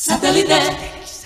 Satellite.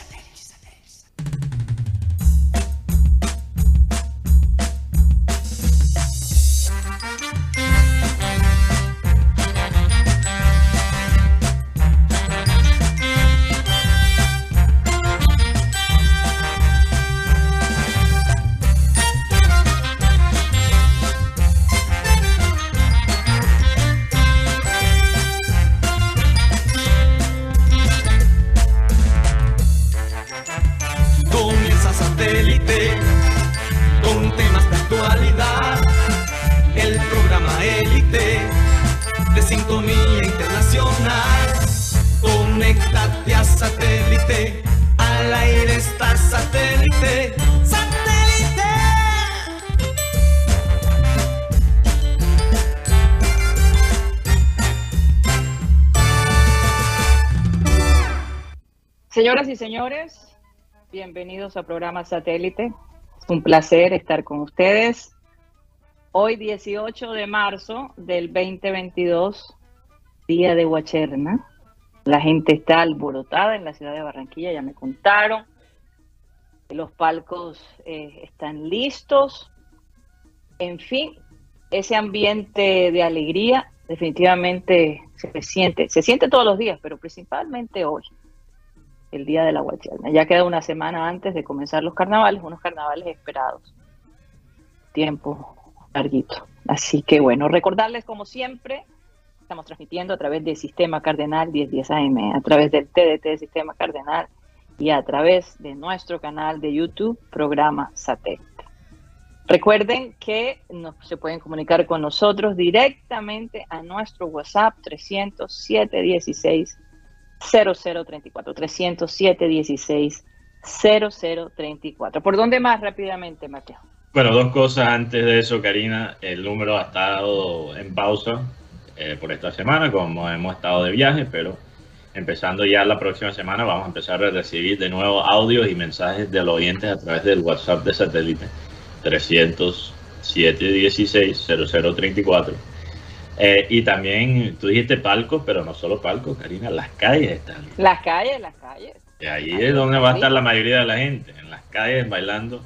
Señores, bienvenidos al programa Satélite. Es un placer estar con ustedes. Hoy 18 de marzo del 2022, día de Huacherna. La gente está alborotada en la ciudad de Barranquilla, ya me contaron. Los palcos eh, están listos. En fin, ese ambiente de alegría definitivamente se siente, se siente todos los días, pero principalmente hoy el día de la Guacherna. Ya queda una semana antes de comenzar los carnavales, unos carnavales esperados. Tiempo larguito. Así que bueno, recordarles como siempre, estamos transmitiendo a través del Sistema Cardenal 1010 AM, a través del TDT Sistema Cardenal y a través de nuestro canal de YouTube, programa Satélite. Recuerden que se pueden comunicar con nosotros directamente a nuestro WhatsApp 307 16 0034 307 16 0034. ¿Por dónde más rápidamente, Mateo? Bueno, dos cosas antes de eso, Karina. El número ha estado en pausa eh, por esta semana, como hemos estado de viaje, pero empezando ya la próxima semana vamos a empezar a recibir de nuevo audios y mensajes de los oyentes a través del WhatsApp de satélite 307 16 0034. Eh, y también tú dijiste palcos, pero no solo palcos, Karina, las calles están. Las calles, las calles. Y ahí es donde va a estar la mayoría de la gente, en las calles bailando.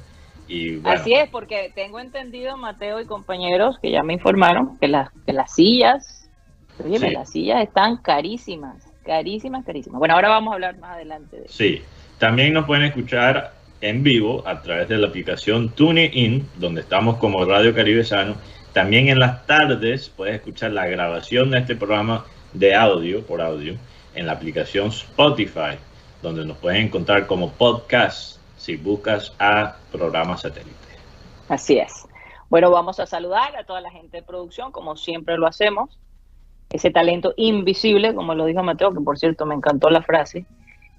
Y bueno, Así es, porque tengo entendido, Mateo y compañeros, que ya me informaron que las, que las sillas, Sí. las sillas están carísimas, carísimas, carísimas. Bueno, ahora vamos a hablar más adelante de eso. Sí, también nos pueden escuchar en vivo a través de la aplicación TuneIn, donde estamos como Radio Caribe Sano. También en las tardes puedes escuchar la grabación de este programa de audio, por audio, en la aplicación Spotify, donde nos pueden encontrar como podcast si buscas a programa satélite. Así es. Bueno, vamos a saludar a toda la gente de producción, como siempre lo hacemos. Ese talento invisible, como lo dijo Mateo, que por cierto me encantó la frase.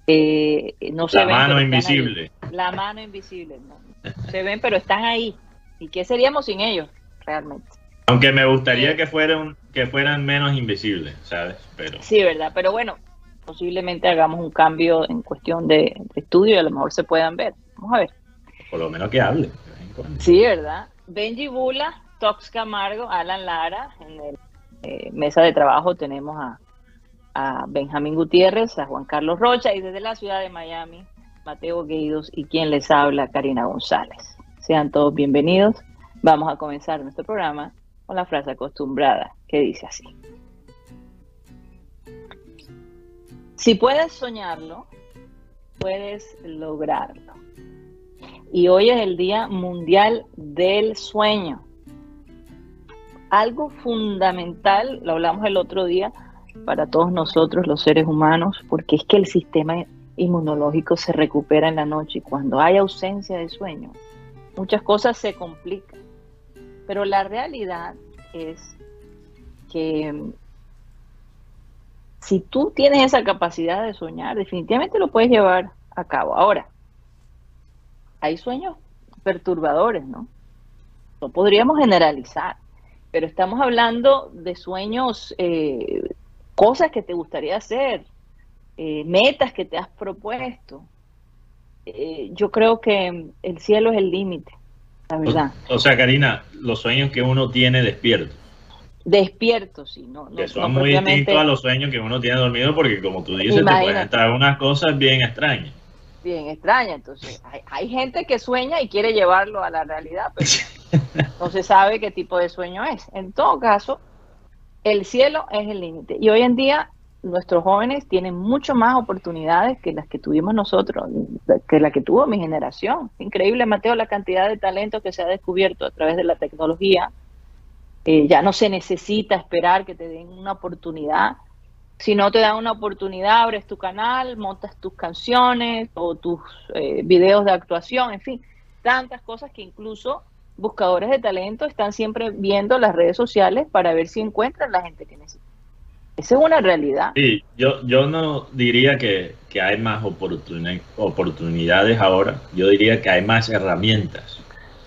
Eh, no La mano invisible. La mano invisible. ¿no? Se ven, pero están ahí. ¿Y qué seríamos sin ellos, realmente? Aunque me gustaría que fueran, que fueran menos invisibles, ¿sabes? Pero Sí, ¿verdad? Pero bueno, posiblemente hagamos un cambio en cuestión de, de estudio y a lo mejor se puedan ver. Vamos a ver. por lo menos que cuando. Sí, ¿verdad? Benji Bula, Tox Camargo, Alan Lara. En el eh, mesa de trabajo tenemos a, a Benjamín Gutiérrez, a Juan Carlos Rocha y desde la ciudad de Miami, Mateo Gueidos y quien les habla, Karina González. Sean todos bienvenidos. Vamos a comenzar nuestro programa con la frase acostumbrada que dice así. Si puedes soñarlo, puedes lograrlo. Y hoy es el Día Mundial del Sueño. Algo fundamental, lo hablamos el otro día, para todos nosotros los seres humanos, porque es que el sistema inmunológico se recupera en la noche y cuando hay ausencia de sueño, muchas cosas se complican. Pero la realidad es que mm, si tú tienes esa capacidad de soñar, definitivamente lo puedes llevar a cabo. Ahora, hay sueños perturbadores, ¿no? No podríamos generalizar, pero estamos hablando de sueños, eh, cosas que te gustaría hacer, eh, metas que te has propuesto. Eh, yo creo que el cielo es el límite, la verdad. O sea, Karina, los sueños que uno tiene despierto. Despiertos, sí, no. que son muy distintos a los sueños que uno tiene dormido, porque como tú dices, te pueden entrar unas cosas bien extrañas. Bien extrañas. Entonces, hay, gente que sueña y quiere llevarlo a la realidad, pero no se sabe qué tipo de sueño es. En todo caso, el cielo es el límite. Y hoy en día nuestros jóvenes tienen mucho más oportunidades que las que tuvimos nosotros, que la que tuvo mi generación. Increíble, Mateo, la cantidad de talento que se ha descubierto a través de la tecnología eh, ya no se necesita esperar que te den una oportunidad. Si no te dan una oportunidad, abres tu canal, montas tus canciones o tus eh, videos de actuación, en fin, tantas cosas que incluso buscadores de talento están siempre viendo las redes sociales para ver si encuentran la gente que necesita. Esa es una realidad. Sí, yo, yo no diría que, hay más oportunidades ahora, yo diría que hay más herramientas.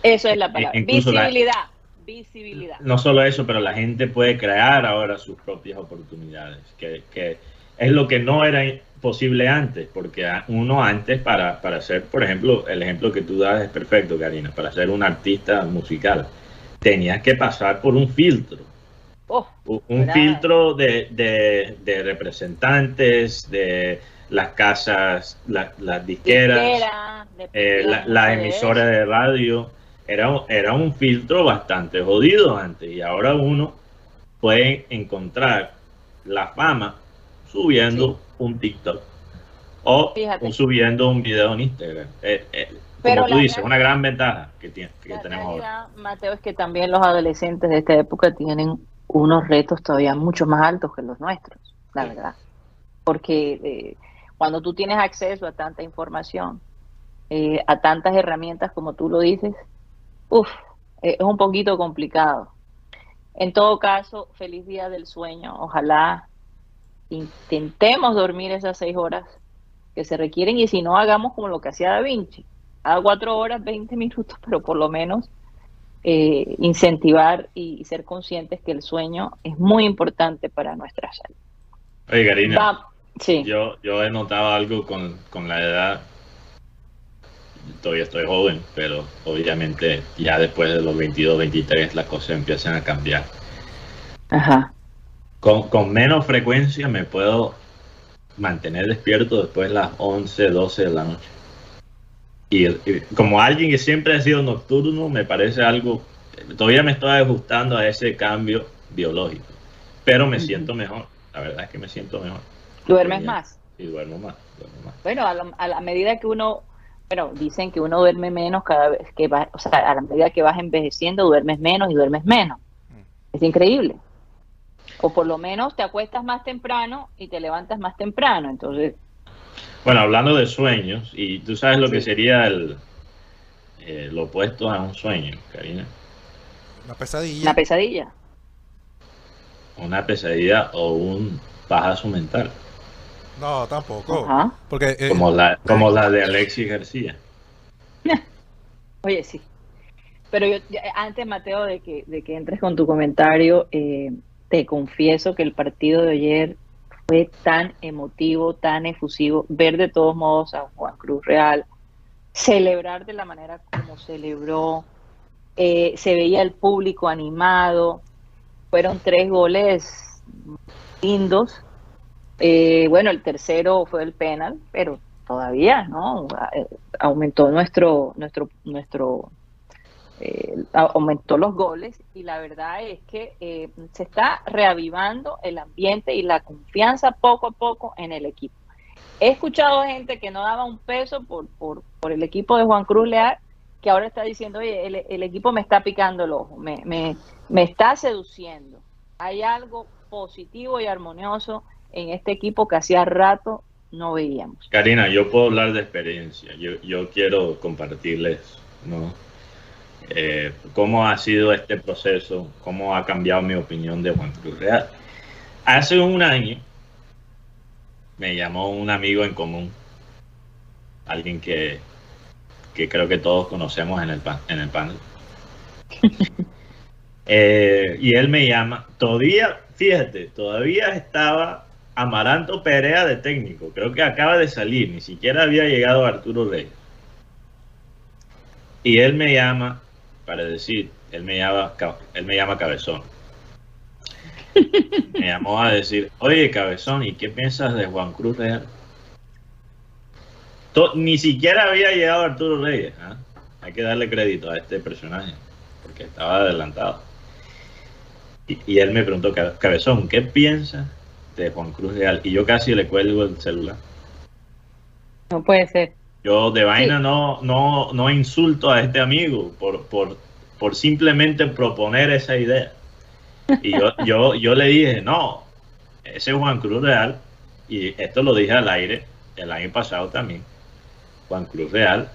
Eso es la e palabra. Visibilidad visibilidad. No solo eso, pero la gente puede crear ahora sus propias oportunidades, que, es lo que no era posible antes, porque uno antes para, para ser, por ejemplo, el ejemplo que tú das es perfecto, Karina, para ser un artista musical, tenías que pasar por un filtro. Oh, un filtro de, representantes, de las casas, las disqueras, eh, las emisoras de radio. Era, un filtro bastante jodido antes y ahora uno puede encontrar la fama subiendo un TikTok o subiendo un video en Instagram. Eh, eh, como tú dices, una gran ventaja que, tiene, que tenemos ahora. Mateo, es que también los adolescentes de esta época tienen unos retos todavía mucho más altos que los nuestros, la verdad. Porque eh, cuando tú tienes acceso a tanta información, a tantas herramientas como tú lo dices, Uf, es un poquito complicado. En todo caso, feliz día del sueño. Ojalá intentemos dormir esas seis horas que se requieren y si no, hagamos como lo que hacía Da Vinci. A cuatro horas, veinte minutos, pero por lo menos eh, incentivar y, ser conscientes que el sueño es muy importante para nuestra salud. Oye, Karina, sí. yo, yo he notado algo con, con la edad todavía estoy joven, pero obviamente ya después de los 22, 23 las cosas empiezan a cambiar. Ajá. Con, menos frecuencia me puedo mantener despierto después de las 11, 12 de la noche. Y, como alguien que siempre ha sido nocturno, me parece algo, todavía me estoy ajustando a ese cambio biológico, pero me siento mejor, la verdad es que me siento mejor. ¿Duermes más? Sí, duermo más, Bueno, a la medida que uno bueno, dicen que uno duerme menos cada vez que va, o sea, a la medida que vas envejeciendo, duermes menos y duermes menos. Mm. Es increíble. O por lo menos te acuestas más temprano y te levantas más temprano. Entonces. Bueno, hablando de sueños, y tú sabes lo que sería el, eh, lo opuesto a un sueño, Karina. Una pesadilla. Una pesadilla. Una pesadilla o un pajazo mental. No, tampoco. Porque, eh, como, la, como la de Alexis García. Oye, sí. Pero yo, antes, Mateo, de que, de que entres con tu comentario, eh, te confieso que el partido de ayer fue tan emotivo, tan efusivo, ver de todos modos a Juan Cruz Real, celebrar de la manera como celebró, eh, se veía el público animado, fueron tres goles lindos, eh, bueno, el tercero fue el penal, pero todavía, ¿no? Eh, aumentó nuestro, nuestro, nuestro, eh, aumentó los goles y la verdad es que se está reavivando el ambiente y la confianza poco a poco en el equipo. He escuchado gente que no daba un peso por, por, por el equipo de Juan Cruz Leal, que ahora está diciendo, oye, el, el equipo me está picando el ojo, me, me, me está seduciendo. Hay algo positivo y armonioso en este equipo que hacía rato no veíamos. Karina, yo puedo hablar de experiencia. Yo, quiero compartirles ¿no? Eh, cómo ha sido este proceso, cómo ha cambiado mi opinión de Juan Cruz Real. Hace un año me llamó un amigo en común, alguien que, que creo que todos conocemos en el, en el panel. Eh, y él me llama, todavía, fíjate, todavía estaba Amaranto Perea de técnico. Creo que acaba de salir, ni siquiera había llegado Arturo Reyes. Y él me llama para decir, él me llama, él me llama Cabezón. me llamó a decir, oye Cabezón, ¿y qué piensas de Juan Cruz Real? ni siquiera había llegado Arturo Reyes. ¿ah? Hay que darle crédito a este personaje, porque estaba adelantado. Y, él me preguntó, Cabezón, ¿qué piensas de Juan Cruz Real? Y yo casi le cuelgo el celular. No puede ser. Yo de vaina no, no, no insulto a este amigo por, por, por simplemente proponer esa idea. Y yo, yo, yo le dije, no, ese es Juan Cruz Real, y esto lo dije al aire el año pasado también. Juan Cruz Real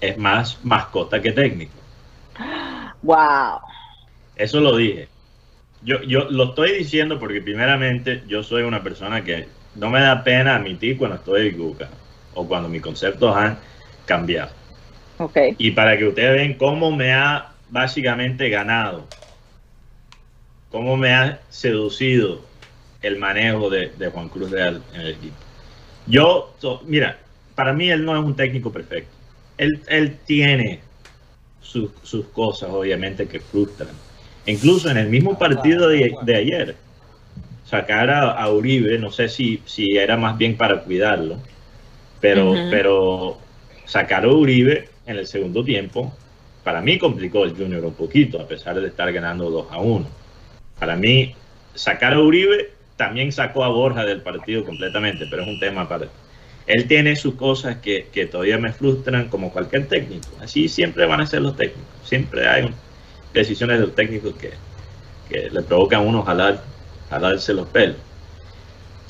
es más mascota que técnico. Wow. Eso lo dije. Yo, yo lo estoy diciendo porque primeramente yo soy una persona que no me da pena admitir cuando estoy equivocado o cuando mis conceptos han cambiado. Okay. Y para que ustedes vean cómo me ha básicamente ganado cómo me ha seducido el manejo de, Juan Cruz Real en el equipo. Yo, mira, para mí él no es un técnico perfecto. Él, él tiene sus, cosas, obviamente, que frustran. Incluso en el mismo partido de, ayer, sacar a, Uribe, no sé si, si era más bien para cuidarlo, pero, pero sacar a Uribe en el segundo tiempo, para mí complicó el Junior un poquito, a pesar de estar ganando 2 a 1. Para mí, sacar a Uribe también sacó a Borja del partido completamente, pero es un tema para... Él tiene sus cosas que, todavía me frustran como cualquier técnico. Así siempre van a ser los técnicos. Siempre hay decisiones de los técnicos que, le provocan a uno jalar, jalarse los pelos.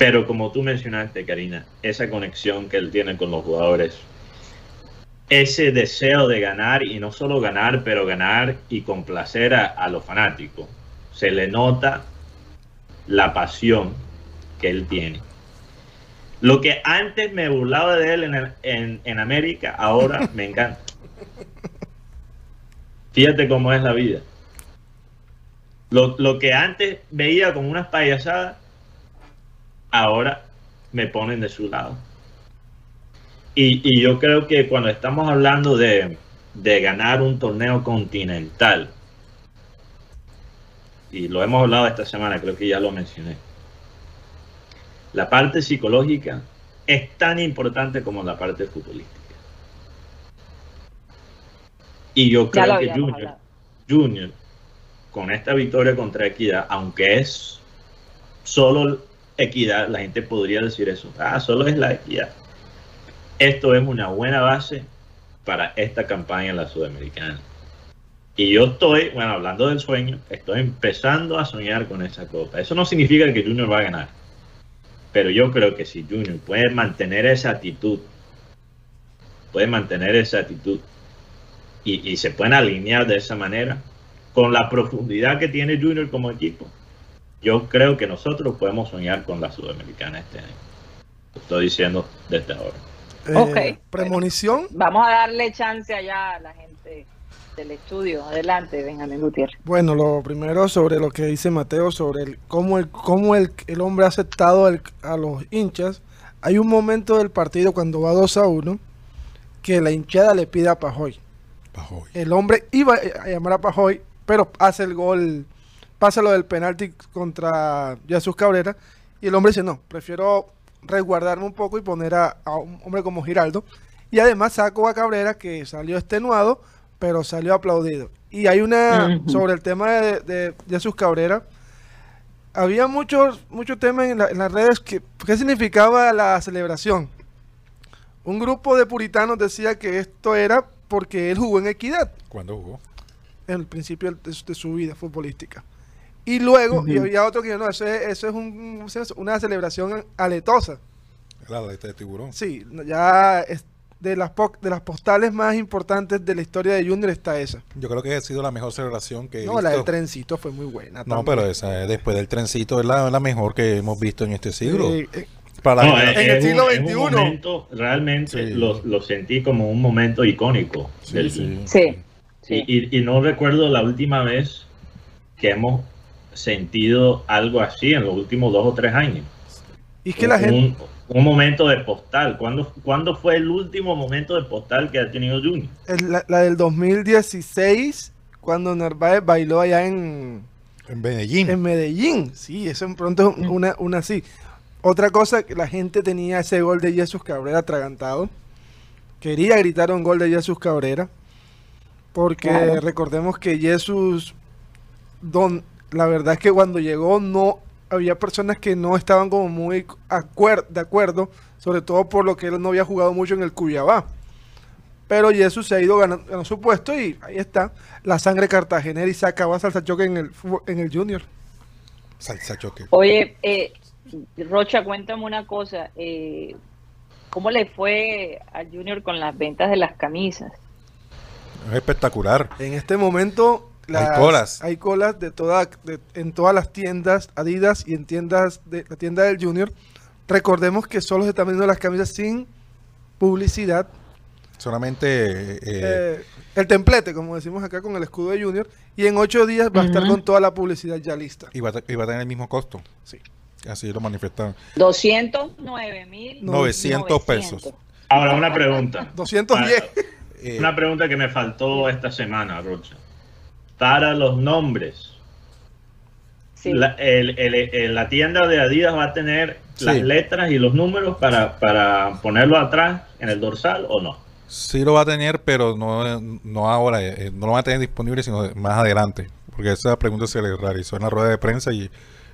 Pero como tú mencionaste, Karina, esa conexión que él tiene con los jugadores, ese deseo de ganar y no solo ganar, pero ganar y complacer a los fanáticos se le nota la pasión que él tiene. Lo que antes me burlaba de él en, América, ahora me encanta. Fíjate cómo es la vida. Lo, que antes veía como unas payasadas, ahora me ponen de su lado. Y, yo creo que cuando estamos hablando de ganar un torneo continental, y lo hemos hablado esta semana, creo que ya lo mencioné. La parte psicológica es tan importante como la parte futbolística. Y yo creo que Junior, Junior, con esta victoria contra Equidad, aunque es solo Equidad, la gente podría decir eso, ah, solo es la Equidad. Esto es una buena base para esta campaña en la Sudamericana. Y yo estoy, bueno, hablando del sueño, estoy empezando a soñar con esa copa. Eso no significa que Junior va a ganar. Pero yo creo que si Junior puede mantener esa actitud, puede mantener esa actitud y, se pueden alinear de esa manera, con la profundidad que tiene Junior como equipo, yo creo que nosotros podemos soñar con la Sudamericana este año. Lo estoy diciendo desde ahora. Eh, premonición. Vamos a darle chance allá a la gente del estudio. Adelante, Benjamín Gutiérrez. Bueno, lo primero sobre lo que dice Mateo, sobre el, cómo, el, cómo el, el hombre ha aceptado a los hinchas. Hay un momento del partido cuando va 2 a 1 que la hinchada le pide a Pajoy. El hombre iba a llamar a Pajoy, pero hace el gol, pasa lo del penalti contra Jesús Cabrera. Y el hombre dice: No, prefiero resguardarme un poco y poner a, a un hombre como Giraldo. Y además saco a Cabrera que salió extenuado pero salió aplaudido. Y hay una, sobre el tema de, de Jesús Cabrera, había muchos muchos temas en, las redes que, ¿qué significaba la celebración? Un grupo de puritanos decía que esto era porque él jugó en equidad. ¿Cuándo jugó? En el principio de, su vida futbolística. Y luego, y había otro que no, eso es, un, una celebración aletosa. Claro, este de tiburón. Sí, ya de las, de las postales más importantes de la historia de Junior está esa. Yo creo que ha sido la mejor celebración que he No, la del trencito fue muy buena. No, pero esa después del trencito es la, mejor que hemos visto en este siglo. Eh, Para en el siglo XXI. realmente lo, sentí como un momento icónico. Sí, sí. Y, no recuerdo la última vez que hemos sentido algo así en los últimos dos o tres años. Y es que la gente un momento de postal. ¿Cuándo, ¿Cuándo, fue el último momento de postal que ha tenido Junior? La, del 2016, cuando Narváez bailó allá en, En Medellín. En Medellín, sí, eso en pronto es una, una así. Otra cosa, que la gente tenía ese gol de Jesús Cabrera atragantado. Quería gritar un gol de Jesús Cabrera. Porque Claro. recordemos que Jesús, don, la verdad es que cuando llegó no había personas que no estaban como muy acuer- de acuerdo, sobre todo por lo que él no había jugado mucho en el Cuyabá. Pero Jesús se ha ido ganando, su puesto y ahí está. La sangre cartagenera y se acabó a salsa choque en el, en el Junior. Salsa choque. Oye, eh, Rocha, cuéntame una cosa. eh, ¿Cómo le fue al Junior con las ventas de las camisas? Es espectacular. En este momento Hay colas. hay colas de toda, de- en todas las tiendas Adidas y en tiendas de la tienda del Junior. Recordemos que solo se están vendiendo las camisas sin publicidad. Solamente eh, Eh, el templete, como decimos acá con el escudo de Junior. Y en ocho días va a estar con toda la publicidad ya lista. iba, a, te- iba a tener el mismo costo. Sí. Así lo manifestaron. 209 mil 900 pesos. Ahora, una pregunta. 210. Eh, Una pregunta que me faltó esta semana, Rocha. Para los nombres, Sí. la, el- el- el- la tienda de Adidas va a tener las letras y los números para, para ponerlo atrás en el dorsal o no? Sí lo va a tener, pero no, no ahora, eh, no lo va a tener disponible, sino más adelante. Porque esa pregunta se le realizó en la rueda de prensa y,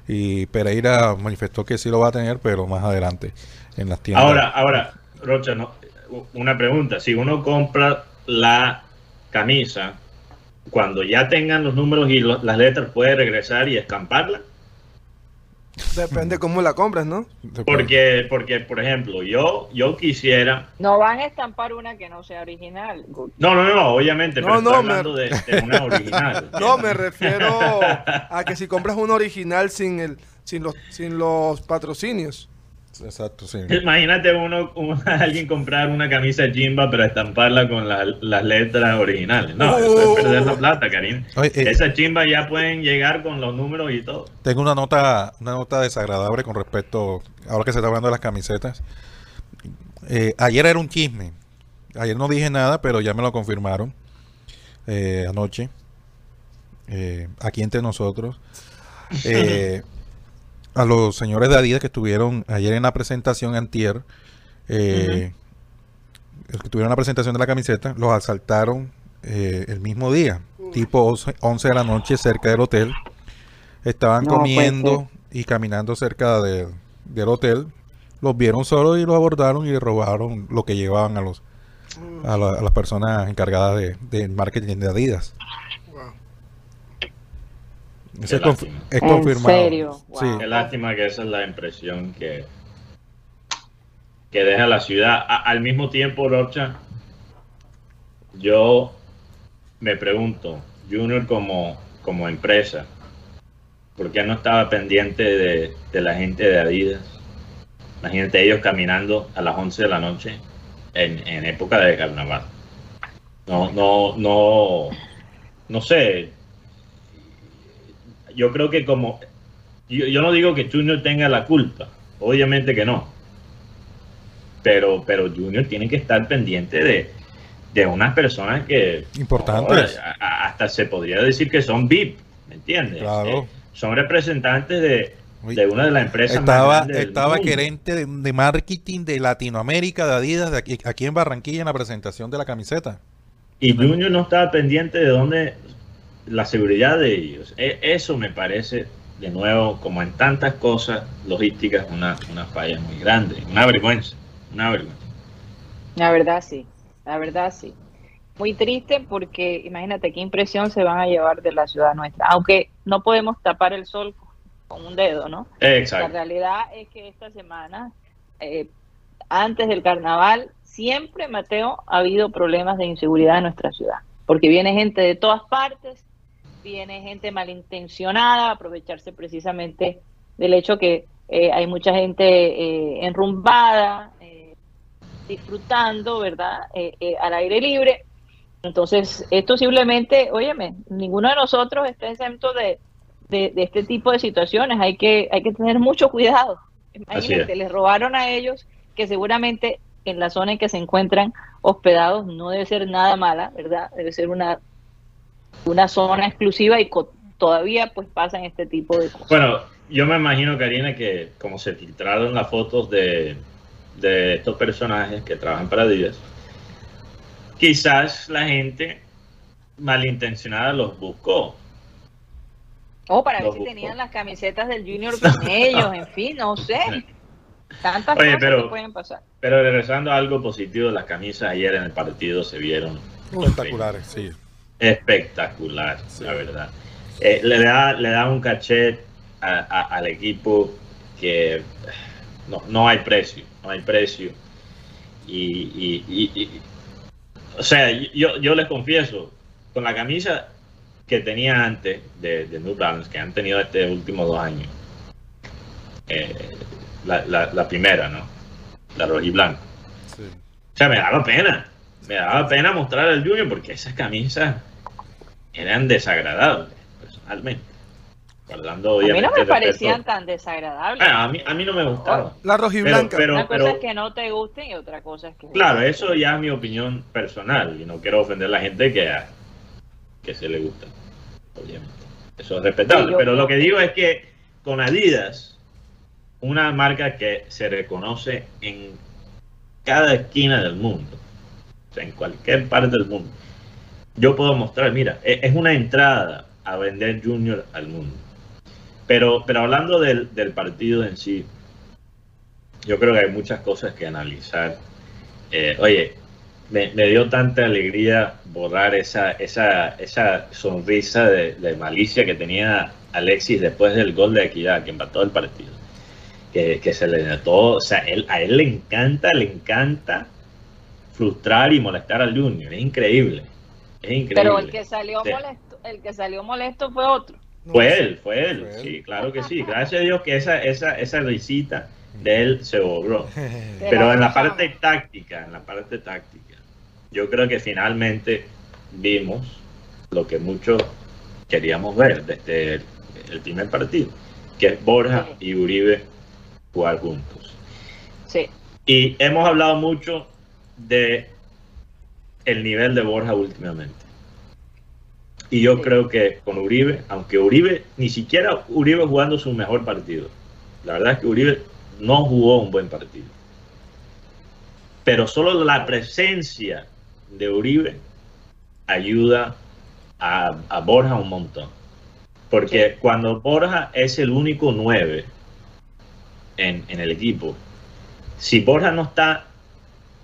y Pereira manifestó que sí lo va a tener, pero más adelante en las tiendas. Ahora, ahora, Rocha, no, una pregunta. Si uno compra la camisa, cuando ya tengan los números y lo- las letras, ¿puede regresar y estamparla? Depende cómo la compras, ¿no? Porque, porque por ejemplo, yo, yo quisiera... No van a estampar una que no sea original. No, no, no, obviamente, No, pero no, estoy me- hablando de, de una original. No, me refiero a que si compras un original sin el sin los sin los patrocinios. Exacto, sí. Imagínate uno, un- alguien comprar una camisa Jimba para estamparla con la- las letras originales. No, eso es perder la plata, Karim. Oye, eh, Esas Jimba ya pueden llegar con los números y todo. Tengo una nota, una nota desagradable con respecto, ahora que se está hablando de las camisetas. Eh, ayer era un chisme. Ayer no dije nada, pero ya me lo confirmaron eh, anoche. eh, aquí entre nosotros. Eh, a los señores de Adidas que estuvieron ayer en la presentación antier, eh, los que tuvieron la presentación de la camiseta, los asaltaron eh, el mismo día, tipo 11, 11 de la noche cerca del hotel. Estaban No, puede comiendo y caminando cerca de- del hotel. Los vieron solos y los abordaron y le robaron lo que llevaban a los a, la- a las personas encargadas de, del marketing de Adidas. Eso es, conf- es ¿En confirmado. serio? Sí. Wow. Qué lástima que esa es la impresión que, que deja la ciudad. A- al mismo tiempo, Rocha, yo me pregunto, Junior como, como empresa, ¿por qué no estaba pendiente de, de la gente de Adidas? Imagínate ellos caminando a las 11 de la noche en, en época de carnaval. No, no, no, no sé. Yo creo que como yo, yo no digo que Junior tenga la culpa, obviamente que no. Pero, pero Junior tiene que estar pendiente de, de unas personas que Importantes. ahora, a- a- hasta se podría decir que son VIP, ¿me entiendes? Claro. Eh, son representantes de, de una de las empresas más Estaba, grandes del estaba mundo. gerente de, de marketing de Latinoamérica de Adidas de aquí, aquí en Barranquilla en la presentación de la camiseta. Y Junior no estaba pendiente de dónde la seguridad de ellos. E- Eso me parece, de nuevo, como en tantas cosas logísticas, una, una falla muy grande, una vergüenza, una vergüenza. La verdad sí, la verdad sí. Muy triste porque imagínate qué impresión se van a llevar de la ciudad nuestra. Aunque no podemos tapar el sol con un dedo, ¿no? La Exacto. realidad es que esta semana, eh, antes del carnaval, siempre, Mateo, ha habido problemas de inseguridad en nuestra ciudad. Porque viene gente de todas partes, viene gente malintencionada aprovecharse precisamente del hecho que eh, hay mucha gente eh, enrumbada, eh, disfrutando, ¿verdad? Eh, eh, al aire libre. Entonces, esto simplemente, óyeme, ninguno de nosotros está exento de, de, de este tipo de situaciones. Hay que, hay que tener mucho cuidado. Imagínate, es. les robaron a ellos, que seguramente en la zona en que se encuentran hospedados no debe ser nada mala, ¿verdad? Debe ser una, una zona exclusiva y todavía pues pasan este tipo de cosas. Bueno, yo me imagino, Karina, que como se filtraron las fotos de, de estos personajes que trabajan para Adidas, quizás la gente malintencionada los buscó. O para ver si buscó. tenían las camisetas del Junior con ellos, en fin, no sé. Tantas Oye, cosas pero- que pueden pasar. Pero regresando a algo positivo, las camisas ayer en el partido se vieron Espectaculares, sí. Espectacular, Sí. la verdad. Eh, le, da, le da un cachet a- a- al equipo que no, no hay precio, no hay precio. Y, y- y- y- o sea, yo, yo les confieso, con la camisa que tenía antes de, de New Balance, que han tenido estos últimos dos años, eh, la, la- la primera, ¿no? La roja y blanca. sí. O sea, me daba pena. Me daba pena mostrar al Junior porque esas camisas eran desagradables, personalmente. Guardando, A mí no me parecían tan desagradables. Ah, a, mí, a mí no me gustaban. La Pero, rojiblanca. pero, Una cosa pero, es que no te gusten y otra cosa es que... claro, eso ya es mi opinión personal y no quiero ofender a la gente que, a- que se le gusta, obviamente. Eso es respetable. Sí, yo- pero lo que digo es que con Adidas, una marca que se reconoce en cada esquina del mundo, o sea, en cualquier parte del mundo, yo puedo mostrar, mira, e- es una entrada a vender Junior al mundo. Pero, pero hablando del, partido en sí, yo creo que hay muchas cosas que analizar. Eh, oye, me, dio tanta alegría borrar esa, esa, esa sonrisa de, malicia que tenía Alexis después del gol de Equidad, que empató el partido. Que, se le notó, o sea, a él le encanta, le encanta frustrar y molestar al Junior. Es increíble. Es increíble. Pero el que salió Sí. molesto, el que salió molesto fue otro. No Fue sé. él, fue él, Fue él. sí, claro que sí. Gracias a Dios que esa, esa, esa risita de él se borró. Pero en la parte táctica, en la parte táctica, yo creo que finalmente vimos lo que muchos queríamos ver desde el, el primer partido, que es Borja Sí. y Uribe jugar juntos. Sí, Y hemos hablado mucho de el nivel de Borja últimamente. Y yo creo que con Uribe, aunque Uribe, ni siquiera Uribe jugando su mejor partido. La verdad es que Uribe no jugó un buen partido. Pero solo la presencia de Uribe ayuda a, a Borja un montón. Porque cuando Borja es el único 9 en, en el equipo, si Borja no está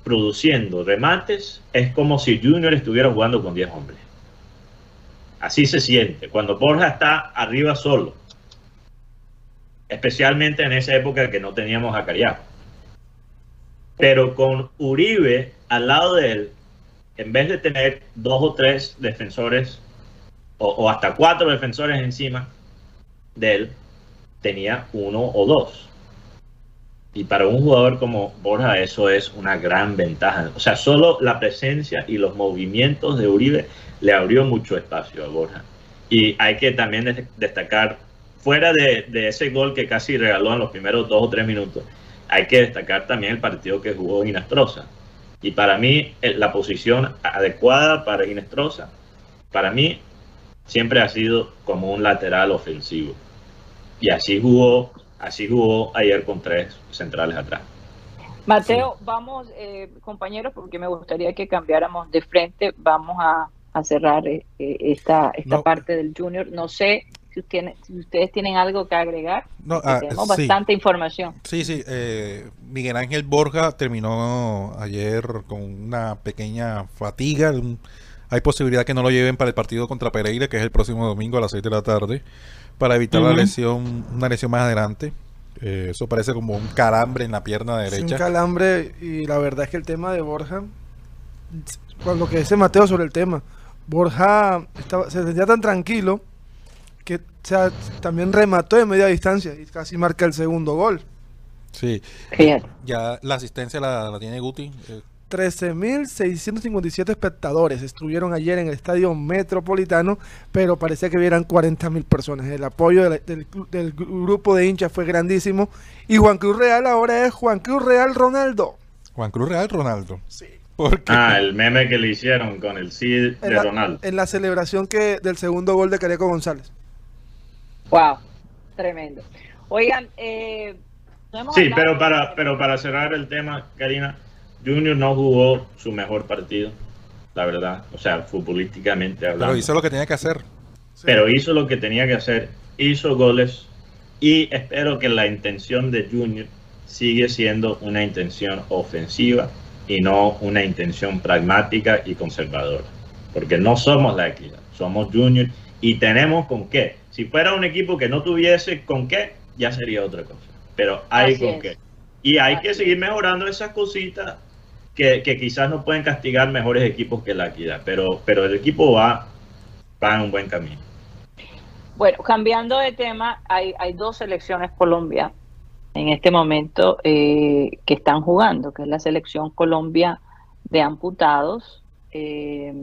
produciendo remates, es como si Junior estuviera jugando con 10 hombres. Así se siente. Cuando Borja está arriba solo. Especialmente en esa época que no teníamos a Cariaco. Pero con Uribe al lado de él, en vez de tener dos o tres defensores, o, o hasta cuatro defensores encima de él, tenía uno o dos. Y para un jugador como Borja eso es una gran ventaja. O sea, solo la presencia y los movimientos de Uribe le abrió mucho espacio a Borja. Y hay que también des- destacar, fuera de, ese gol que casi regaló en los primeros dos o tres minutos, hay que destacar también el partido que jugó Inestrosa. Y para mí, la posición adecuada para Inestrosa, para mí, siempre ha sido como un lateral ofensivo. Y así jugó, así jugó ayer con tres centrales atrás. Mateo, vamos, eh, compañeros, porque me gustaría que cambiáramos de frente. Vamos a, a cerrar eh, eh, esta, esta No. parte del Junior. No sé si, tiene- si ustedes tienen algo que agregar. No, ah, tenemos sí. bastante información. Sí, sí. eh, Miguel Ángel Borja terminó ayer con una pequeña fatiga. hay posibilidad que no lo lleven para el partido contra Pereira, que es el próximo domingo a las 6 de la tarde, para evitar la lesión, una lesión más adelante. Eh, eso parece como un calambre en la pierna Sí, un derecha. calambre y la verdad es que el tema de Borja, con lo que dice Mateo sobre el tema, Borja estaba, se sentía tan tranquilo que o sea, también remató de media distancia y casi marca el segundo gol. Sí, ya la asistencia la, la tiene Guti. eh, 13.657 espectadores estuvieron ayer en el estadio metropolitano, pero parecía que hubieran 40.000 personas. El apoyo de la- del, grupo de hinchas fue grandísimo. Y Juan Cruz Real ahora es Juan Cruz Real Ronaldo. Juan Cruz Real Ronaldo. Sí. Porque Ah, el meme que le hicieron con el sí En de la, Ronaldo. en la celebración que del segundo gol de Cariaco González. Wow, tremendo. Oigan, eh, no hemos Sí, hablado- pero para, pero para cerrar el tema, Karina, Junior no jugó su mejor partido, la verdad. O sea, futbolísticamente hablando. Pero hizo lo que tenía que hacer. pero hizo lo que tenía que hacer, hizo goles y espero que la intención de Junior sigue siendo una intención ofensiva y no una intención pragmática y conservadora. Porque no somos la equidad, somos Junior y tenemos con qué. Si fuera un equipo que no tuviese con qué, ya sería otra cosa. Pero hay Así con es. qué. Y hay Así que seguir mejorando esas cositas que, quizás no pueden castigar mejores equipos que la equidad. Pero, pero el equipo va, va en un buen camino. Bueno, cambiando de tema, hay, hay dos selecciones Colombia en este momento eh, que están jugando, que es la selección Colombia de amputados, eh,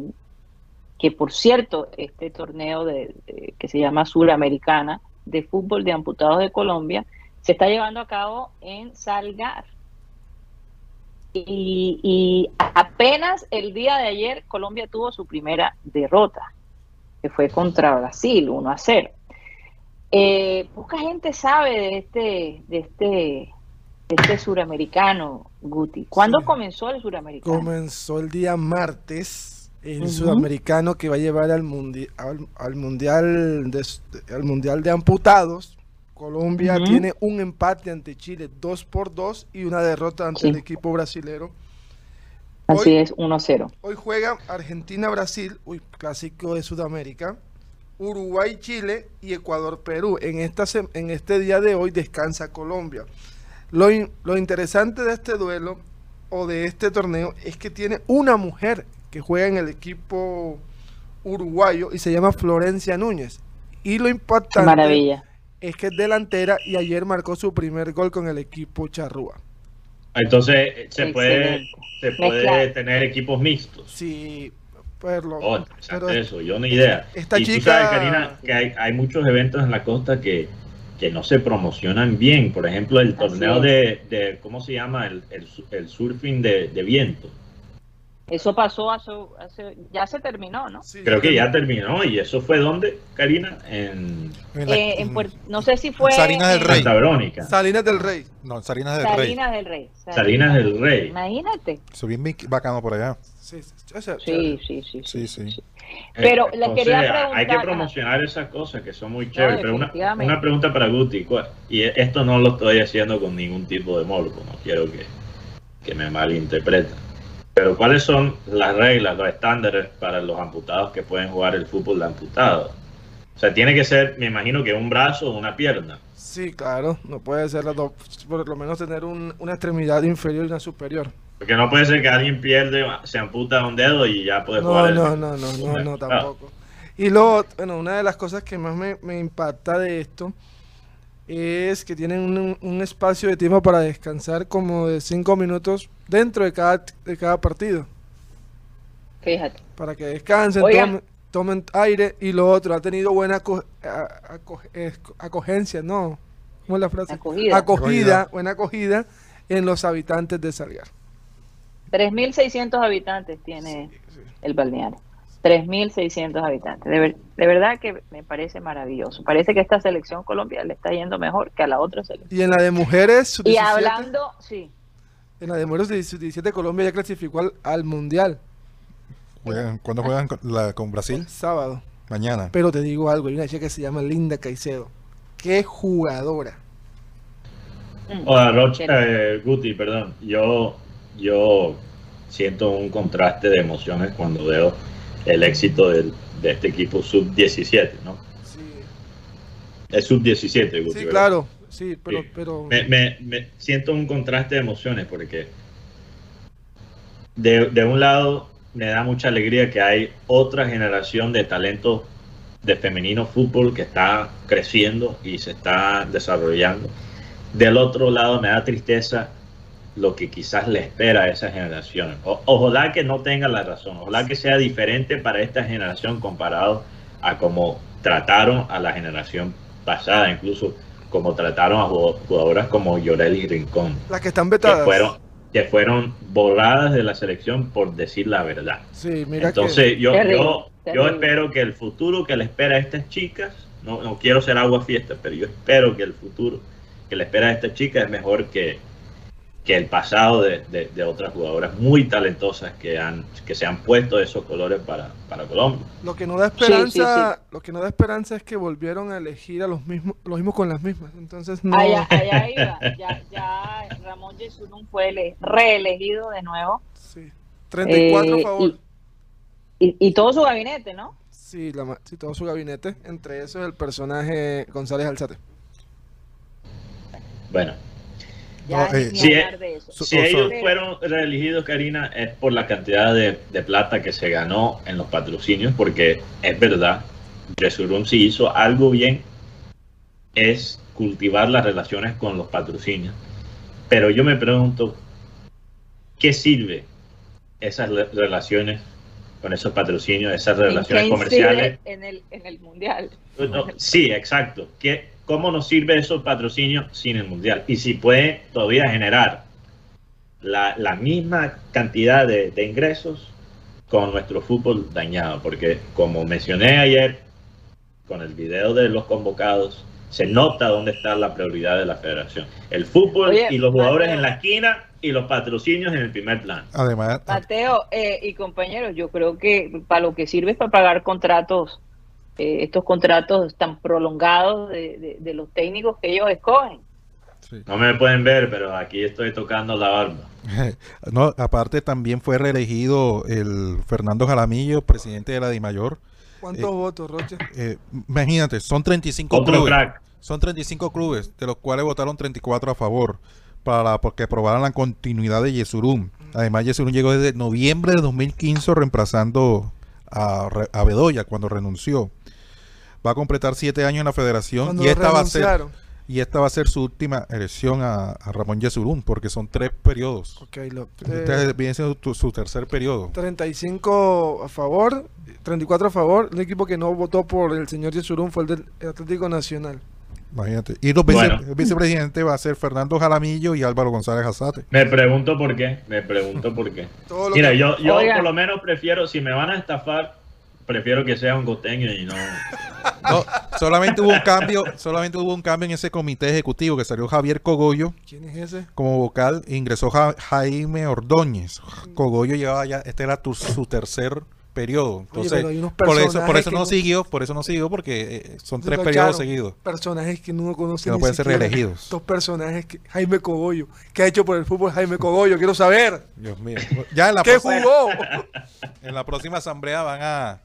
que por cierto, este torneo de- que se llama Suramericana de fútbol de amputados de Colombia se está llevando a cabo en Salgar. Y, y apenas el día de ayer Colombia tuvo su primera derrota que fue contra Brasil, 1 a 0. Eh, poca gente sabe de este, de este, de este suramericano, Guti. ¿Cuándo Sí. comenzó el suramericano? Comenzó el día martes el sudamericano que va a llevar al, mundi- al, al mundial de, al mundial de amputados. Colombia tiene un empate ante Chile 2 por 2 y una derrota ante Sí. el equipo brasilero. Así hoy- es, 1 a 0. Hoy juega Argentina-Brasil, uy, clásico de Sudamérica, Uruguay-Chile y Ecuador-Perú. En, esta en este día de hoy descansa Colombia. Lo, in- lo interesante de este duelo o de este torneo es que tiene una mujer que juega en el equipo uruguayo y se llama Florencia Núñez. Y lo impactante maravilla. Es que es delantera y ayer marcó su primer gol con el equipo Charrúa. Entonces eh, se puede, se puede Mezclar. tener equipos mixtos. Sí, pues lo- Oh, pero- eso, yo no idea. esta y tú chica- sabes, Karina, que hay, hay muchos eventos en la costa que, que no se promocionan bien. Por ejemplo, el torneo de, de, ¿cómo se llama? El, el, su- el surfing de, de viento. Eso pasó hace, hace- ya se terminó, ¿no? sí, Creo que ya terminó. ¿Y eso fue dónde, Karina? En En la- Eh, en no sé si fue Salinas del en Rey. Santa Verónica. Salinas del Rey. No, en Salinas del Rey. Salinas del Rey. Salinas del Rey. Imagínate. Eso bien bacano por allá. Sí, sí, o sea, Sí, sí, sí. Sí, sí. Pero Eh, les quería Hay preguntar- que promocionar esas cosas que son muy chéveres. pero una, una pregunta para Guti. ¿cuál- Y esto no lo estoy haciendo con ningún tipo de morbo. No quiero que, que me malinterpreten. Pero ¿cuáles son las reglas, los estándares para los amputados que pueden jugar el fútbol de amputados? O sea, tiene que ser, me imagino que un brazo o una pierna. Sí, claro, no puede ser las dos, por lo menos tener un- una extremidad inferior y una superior. Porque no puede ser que alguien pierde, se amputa un dedo y ya puede No, jugar. el- no, no, no, no, no, Bueno, tampoco. Y luego, bueno, una de las cosas que más me, me impacta de esto es que tienen un, un espacio de tiempo para descansar como de cinco minutos dentro de cada, de cada partido, Fíjate. para que descansen, tomen, tomen aire y lo otro, ha tenido buena aco- acogencia, ¿no? ¿Cómo es la frase? Acogida. acogida, Acogida. buena acogida en los habitantes de Salgar. 3.600 habitantes tiene Sí, sí. el balneario. 3.600 habitantes. De, ver- de verdad que me parece maravilloso. Parece que esta selección Colombia le está yendo mejor que a la otra selección. Y en la de mujeres, sub Y 17, hablando, sí, en la de mujeres de sub 17 Colombia ya clasificó al, al mundial Juegan- ¿Cuándo juegan con, la- con Brasil? sábado. Mañana. Pero te digo algo, hay una chica que se llama Linda Caicedo. Qué jugadora. mm, Hola, Rocha, eh, Guti, perdón. Yo, yo siento un contraste de emociones cuando veo el éxito del- de este equipo sub-17, ¿no? Sí, Es sub-17, Guti. sí claro. Sí, pero, Sí. pero Me, me- me siento un contraste de emociones porque de, de un lado me da mucha alegría que hay otra generación de talento de femenino fútbol que está creciendo y se está desarrollando. Del otro lado me da tristeza lo que quizás le espera a esa generación. O- ojalá que no tenga la razón, ojalá que sea diferente para esta generación comparado a como trataron a la generación pasada, incluso como trataron a jugado- jugadoras como Yoreli Rincón, las que están que vetadas. fueron, que fueron borradas de la selección por decir la verdad. Sí, mira Entonces yo, Terrible, yo, yo terrible. espero que el futuro que le espera a estas chicas no, no quiero ser agua fiesta, pero yo espero que el futuro que le espera a esta chica es mejor que, que el pasado de, de- de otras jugadoras muy talentosas que, han, que se han puesto esos colores para, para Colombia. Lo que no da Sí, esperanza, lo que no da esperanza es que volvieron a elegir a los mismos, los mismos con las mismas. Entonces no. Allá, allá iba. Ya, ya Ramón Yesurún fue ele- reelegido de nuevo. Sí. 34 Eh, favor. Y, y todo su gabinete, ¿no? Sí, la, sí, todo su gabinete. Entre esos el personaje González Alzate. Bueno, Ya No, eh, hablar de eso. Si ellos fueron reelegidos, Karina, es por la cantidad de, de plata que se ganó en los patrocinios, porque es verdad, Yesurún sí hizo algo bien, es cultivar las relaciones con los patrocinios. Pero yo me pregunto, ¿qué sirve esas relaciones con esos patrocinios, esas ¿En relaciones qué comerciales? En el, en el mundial. No, sí, exacto. ¿Qué, ¿Cómo nos sirve esos patrocinios sin el Mundial? Y si puede todavía generar la, la misma cantidad de, de ingresos con nuestro fútbol dañado. Porque como mencioné ayer, con el video de los convocados, se nota dónde está la prioridad de la federación. El fútbol Oye, y los jugadores Mateo. en la esquina y los patrocinios en el primer plan. Además, Mateo eh, y compañeros, yo creo que para lo que sirve es para pagar contratos, eh, estos contratos tan prolongados de, de- de los técnicos que ellos escogen. sí. No me pueden ver, pero aquí estoy tocando la barba. No, aparte también fue reelegido el Fernando Jaramillo, presidente de la DIMAYOR. ¿Cuántos Eh, votos, Rocha? Eh, imagínate, son 35 Otro clubes. crack. Son 35 clubes, de los cuales votaron 34 a favor para porque aprobaran la continuidad de Yesurún. Además, Yesurún llegó desde noviembre de 2015 reemplazando a, a Bedoya cuando renunció. Va a completar siete años en la federación Cuando y esta, va a ser, renunciaron. y esta va a ser su última elección a, a Ramón Yesurún, porque son tres periodos. Ok, lo- Este eh, viene siendo tu- su tercer periodo. 35 a favor, 34 a favor. El equipo que no votó por el señor Yesurún fue el del Atlético Nacional. Imagínate. Y los vice- Bueno. el vicepresidente va a ser Fernando Jaramillo y Álvaro González Azate. Me pregunto por qué. Me pregunto por qué. Mira, que- yo, yo Oiga. por lo menos prefiero, si me van a estafar, prefiero que sea un costeño y no. No, solamente hubo un cambio, solamente hubo un cambio en ese comité ejecutivo que salió Javier Cogollo ¿Quién es ese? como vocal e ingresó Ja- Jaime Ordóñez. Cogollo llevaba ya, este era tu- su tercer periodo. Entonces, por eso, por eso no no- siguió, por eso no siguió, porque eh, son tres Lo periodos seguidos. Personajes que no conoce Que no ni pueden ser reelegidos. Dos personajes que Jaime Cogollo. ¿Qué ha hecho por el fútbol Jaime Cogollo? Quiero saber. Dios mío. Ya en la, ¿Qué próxima, jugó? en la próxima asamblea van a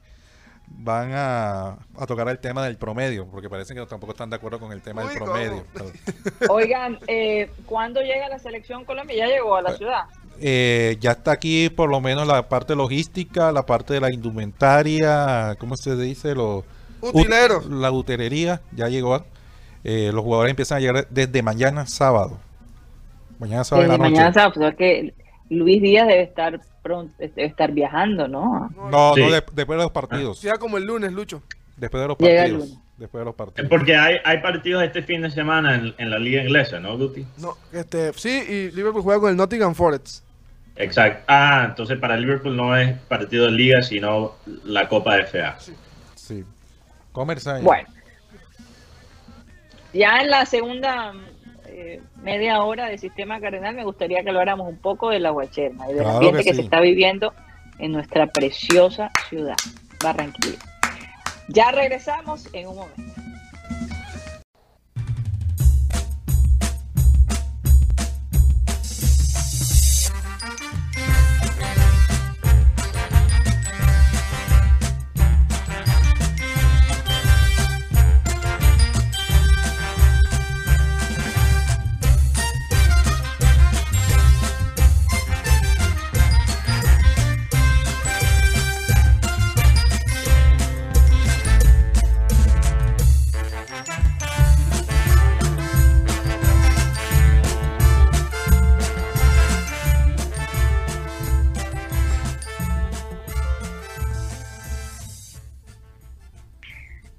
van a, a tocar el tema del promedio, porque parece que tampoco están de acuerdo con el tema Uy, del promedio. Oigan, eh, ¿cuándo llega la selección Colombia? Ya llegó a la ciudad. Eh, ya está aquí por lo menos la parte logística, la parte de la indumentaria, ¿cómo se dice? Lo, Utileros. ut- la utilería ya llegó. Eh, los jugadores empiezan a llegar desde mañana sábado. Mañana sábado Desde la noche. mañana sábado, o sea que Luis Díaz debe estar pronto, debe estar viajando, ¿no? No, Sí. no, de- después de los partidos. Sea como el lunes, Lucho. Después de los Llega el partidos. lunes. Después de los partidos. porque hay, hay partidos este fin de semana en, en la liga inglesa, ¿no, Guti? No, este, sí, y Liverpool juega con el Nottingham Forest. Exacto. Ah, entonces para Liverpool no es partido de liga, sino la Copa FA. Sí. Comercial. Bueno. Ya en la segunda eh, media hora del sistema cardenal me gustaría que habláramos un poco de la Guacherna y del Claro ambiente que que, sí. se está viviendo en nuestra preciosa ciudad, Barranquilla. Ya regresamos en un momento.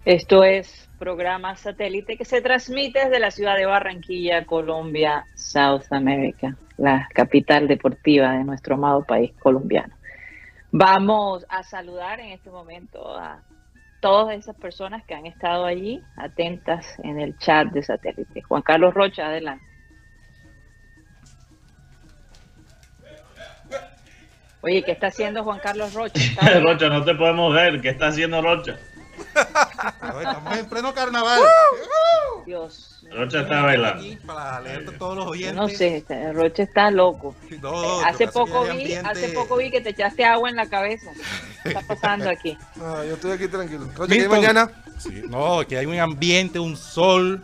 Esto es programa satélite que se transmite desde la ciudad de Barranquilla, Colombia, South America, la capital deportiva de nuestro amado país colombiano. Vamos a saludar en este momento a todas esas personas que han estado allí atentas en el chat de satélite. Juan Carlos Rocha, adelante. Oye, ¿qué está haciendo Juan Carlos Rocha? ¿Está Rocha, no te podemos ver. ¿Qué está haciendo Rocha? Estamos en pleno carnaval. Dios. Rocha está bailando. Para todos los oyentes. no sé, Rocha está loco. No, Eh, hace poco vi, ambiente- hace poco vi que te echaste agua en la cabeza. ¿Qué está pasando aquí? Ah, yo estoy aquí tranquilo. Rocha, ¿qué mañana? Sí, no, que hay un ambiente, un sol,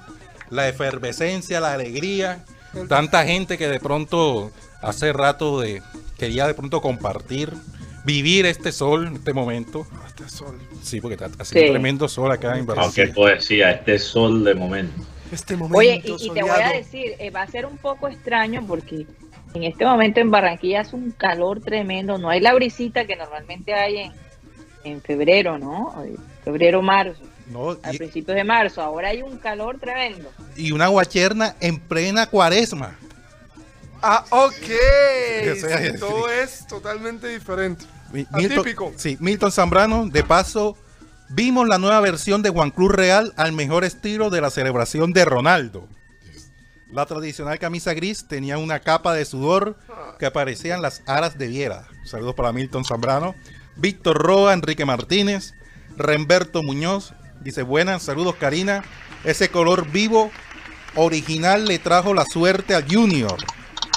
la efervescencia, la alegría. Tanta gente que de pronto hace rato de quería de pronto compartir, vivir este sol, este momento. Este sol. Sí, porque está haciendo Sí. tremendo sol acá en Aunque Barranquilla. poesía, este sol de momento. Este momento Oye, y, y te voy a decir, eh, va a ser un poco extraño porque en este momento en Barranquilla hace un calor tremendo. No hay la brisita que normalmente hay en, en febrero, ¿no? Eh, Febrero, marzo, No, a principios de marzo. Ahora hay un calor tremendo. y una guacherna en plena cuaresma. Ah, ok. Sí, sí. todo es totalmente diferente. Mi- Atípico. sí, Milton Zambrano, de paso, vimos la nueva versión de Juan Cruz Real al mejor estilo de la celebración de Ronaldo. La tradicional camisa gris tenía una capa de sudor que aparecían las aras de Viera. Saludos para Milton Zambrano. Víctor Roa, Enrique Martínez, Remberto Muñoz, dice buenas, saludos Karina. Ese color vivo original le trajo la suerte al Junior.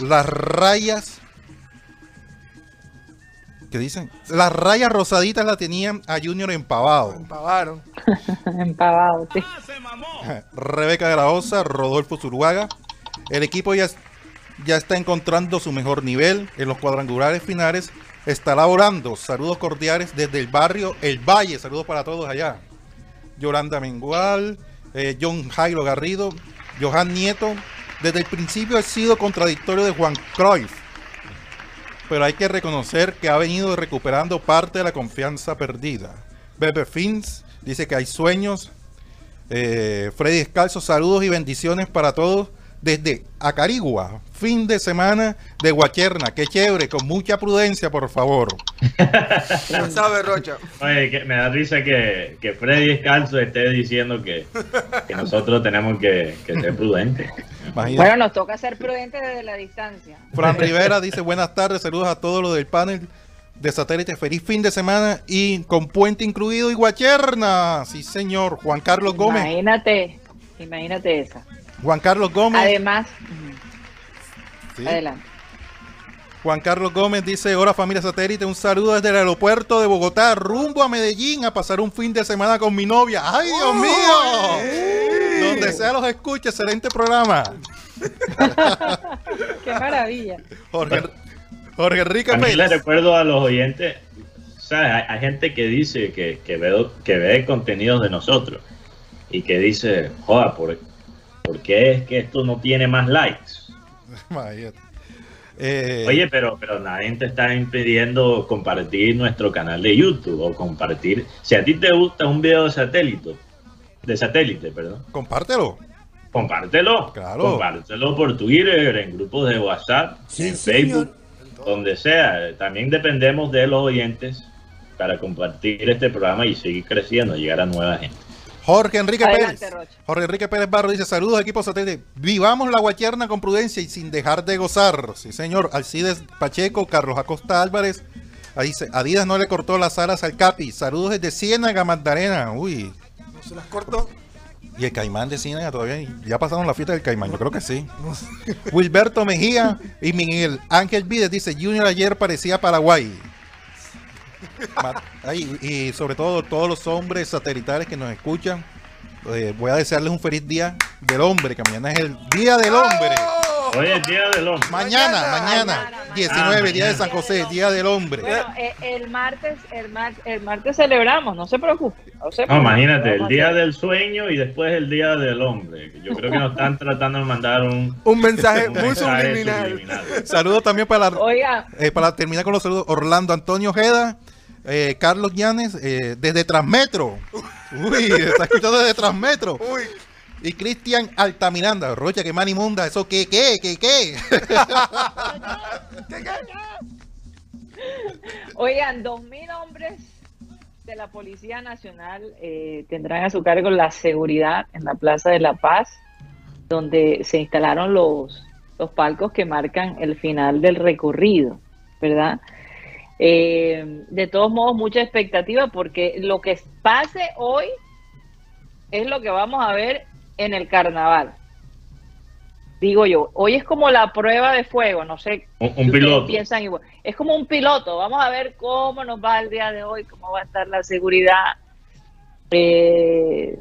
Las rayas ¿Qué dicen? Las rayas rosaditas la tenían a Junior empavado. Empavaron. Empavado, sí. Rebeca de la Osa, Rodolfo Zurguaga. El equipo ya, ya está encontrando su mejor nivel en los cuadrangulares finales. Está laborando. Saludos cordiales desde el barrio El Valle. Saludos para todos allá. Yolanda Mengual, eh, John Jairo Garrido, Johan Nieto. Desde el principio ha sido contradictorio de Juan Cruyff. Pero hay que reconocer que ha venido recuperando parte de la confianza perdida. Bebe Fins dice que hay sueños, eh, Freddy Escalzo, saludos y bendiciones para todos desde Acarigua. Fin de semana de Guacherna. Qué chévere, con mucha prudencia, por favor. Ya sabes, Rocha. Oye, que me da risa que, que Freddy Escalzo esté diciendo que, que nosotros tenemos que, que ser prudentes. Imagínate. Bueno, nos toca ser prudentes desde la distancia. Fran Rivera dice buenas tardes, saludos a todos los del panel de satélite. Feliz fin de semana y con puente incluido y Guacherna. Sí, señor. Juan Carlos Gómez. Imagínate, imagínate esa. Juan Carlos Gómez. Además, Sí. adelante. Juan Carlos Gómez dice, hola familia satélite, un saludo desde el aeropuerto de Bogotá, rumbo a Medellín a pasar un fin de semana con mi novia. ¡Ay, Dios mío! Donde sea los escuche, excelente programa. Qué maravilla. Jorge, Jorge Enrique Pérez. recuerdo a los oyentes, ¿sabes? Hay, hay gente que dice que, que, ve, que ve contenidos de nosotros y que dice, joda, ¿por, ¿por qué es que esto no tiene más likes? Eh, Oye, pero, pero nadie te está impidiendo compartir nuestro canal de YouTube o compartir. Si a ti te gusta un video de satélite, de satélite, perdón, compártelo. compártelo. Claro. Compártelo por Twitter, en grupos de WhatsApp, en Facebook, donde sea. También dependemos de los oyentes para compartir este programa y seguir creciendo, llegar a nueva gente. Jorge Enrique Adelante, Pérez. Rocha. Jorge Enrique Pérez Barro dice, saludos equipo satélite. Vivamos la guacherna con prudencia y sin dejar de gozar. Sí, señor. Alcides Pacheco, Carlos Acosta Álvarez. Ahí dice, Adidas no le cortó las alas al Capi. Saludos desde Ciénaga, Magdalena. Uy. No se las cortó. Y el Caimán de Ciénaga todavía. Ya pasaron la fiesta del Caimán, yo creo que sí. Wilberto Mejía y Miguel Ángel Vides dice, Junior ayer parecía Paraguay. Ay, y sobre todo todos los hombres satelitales que nos escuchan, eh, voy a desearles un feliz día del hombre, que mañana es el Día del Hombre. Hoy es Día del Hombre. Mañana, Mañana. mañana, Mañana, 19, mañana. Día de San José, Día del Hombre. Bueno, eh, el martes, el, mar- el martes celebramos, no se preocupe. No, se No, preocupe, imagínate, el Día del Sueño y después el Día del Hombre. Yo creo que nos están tratando de mandar un, Un mensaje un muy mensaje subliminal. subliminal. Saludos también para, Oiga, eh, para terminar con los saludos, Orlando Antonio Ojeda, eh, Carlos Llanes, eh, desde Transmetro. Uy, está escuchando desde Transmetro. Uy, Y Cristian Altamiranda, Rocha, que man inmunda, eso qué, qué, qué, qué. oigan, dos mil hombres de la Policía Nacional eh, tendrán a su cargo la seguridad en la Plaza de la Paz, donde se instalaron los, los palcos que marcan el final del recorrido, ¿verdad? Eh, de todos modos, mucha expectativa porque lo que pase hoy es lo que vamos a ver en el carnaval. Digo yo, hoy es como la prueba de fuego, no sé. Un, piloto. piensan igual. Es como un piloto, vamos a ver cómo nos va el día de hoy, cómo va a estar la seguridad, eh,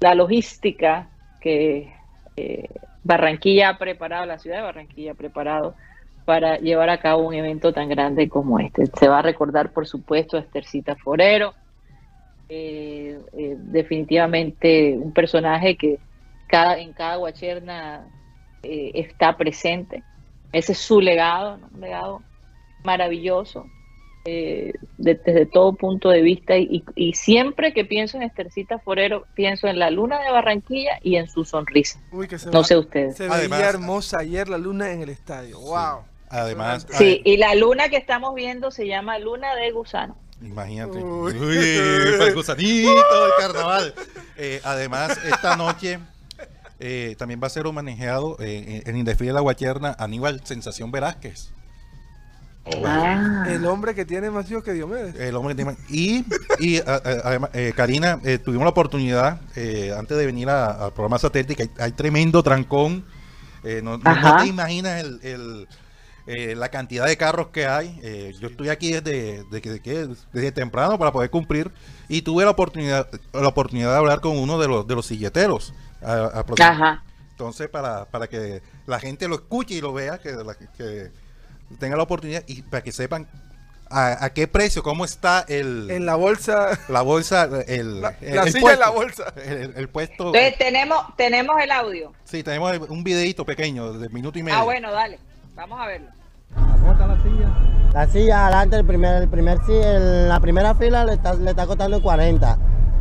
la logística que eh, Barranquilla ha preparado, la ciudad de Barranquilla ha preparado para llevar a cabo un evento tan grande como este. Se va a recordar, por supuesto, a Estercita Forero, eh, eh, definitivamente un personaje que cada, en cada guacherna eh, está presente. Ese es su legado, ¿no? un legado maravilloso eh, de- desde todo punto de vista y, y siempre que pienso en Estercita Forero, pienso en la luna de Barranquilla y en su sonrisa. Uy, que se, No va- sé ustedes. se Además- veía hermosa ayer la luna en el estadio. Wow. Además, Sí, y la luna que estamos viendo se llama luna de gusano. Imagínate. Uy. El gusanito del carnaval. Eh, además, esta noche eh, también va a ser homenajeado eh, en el desfile de la Guacherna Aníbal Sensación Velázquez. Oh. Ah. El hombre que tiene más hijos que Diomedes. El hombre que tiene- Y, y a- a- además, eh, Karina, eh, tuvimos la oportunidad, eh, antes de venir al programa satélite, que hay, hay tremendo trancón. Eh, no, no- no Ajá. te imaginas el, el, eh, la cantidad de carros que hay. Eh, yo estoy aquí desde, de que- de que- desde temprano para poder cumplir y tuve la oportunidad, la oportunidad de hablar con uno de los, de los silleteros. a- a- Ajá. entonces, para, para que la gente lo escuche y lo vea, que, la- que tenga la oportunidad y para que sepan a, a qué precio, cómo está el, En la bolsa. la bolsa, el, La, el- la el silla puesto, en la bolsa. El, el puesto. Entonces tenemos, tenemos el audio. Sí, tenemos un videito pequeño de minuto y medio. Ah, bueno, dale. Vamos a verlo. La silla adelante, el primer, el primer, el- la primera fila le está, le está costando en 40.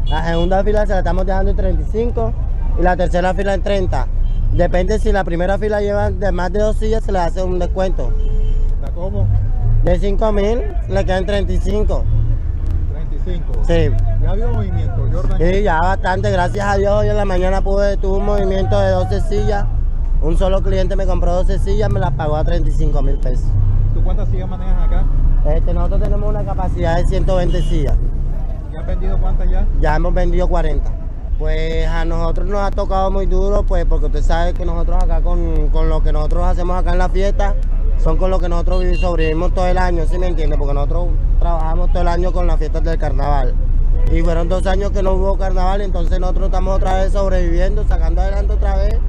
La segunda fila se la estamos dejando en 35 y la tercera fila en 30. Depende si la primera fila lleva de más de dos sillas, se le hace un descuento. cómo? De 5 mil le quedan 35. 35. Sí. Ya había movimiento, Jordan. Sí, ya bastante, gracias a Dios. Hoy en la mañana pude, tuve un movimiento de 12 sillas. Un solo cliente me compró 12 sillas, me las pagó a 35 mil pesos. ¿Tú cuántas sillas manejas acá? Este, nosotros tenemos una capacidad de 120 sillas. ¿Ya has vendido cuántas ya? Ya hemos vendido 40. Pues a nosotros nos ha tocado muy duro, pues porque usted sabe que nosotros acá con, con lo que nosotros hacemos acá en la fiesta, son con lo que nosotros vivimos, sobrevivimos todo el año, ¿sí me entiende? Porque nosotros trabajamos todo el año con las fiestas del carnaval. Y fueron dos años que no hubo carnaval, entonces nosotros estamos otra vez sobreviviendo, sacando adelante otra vez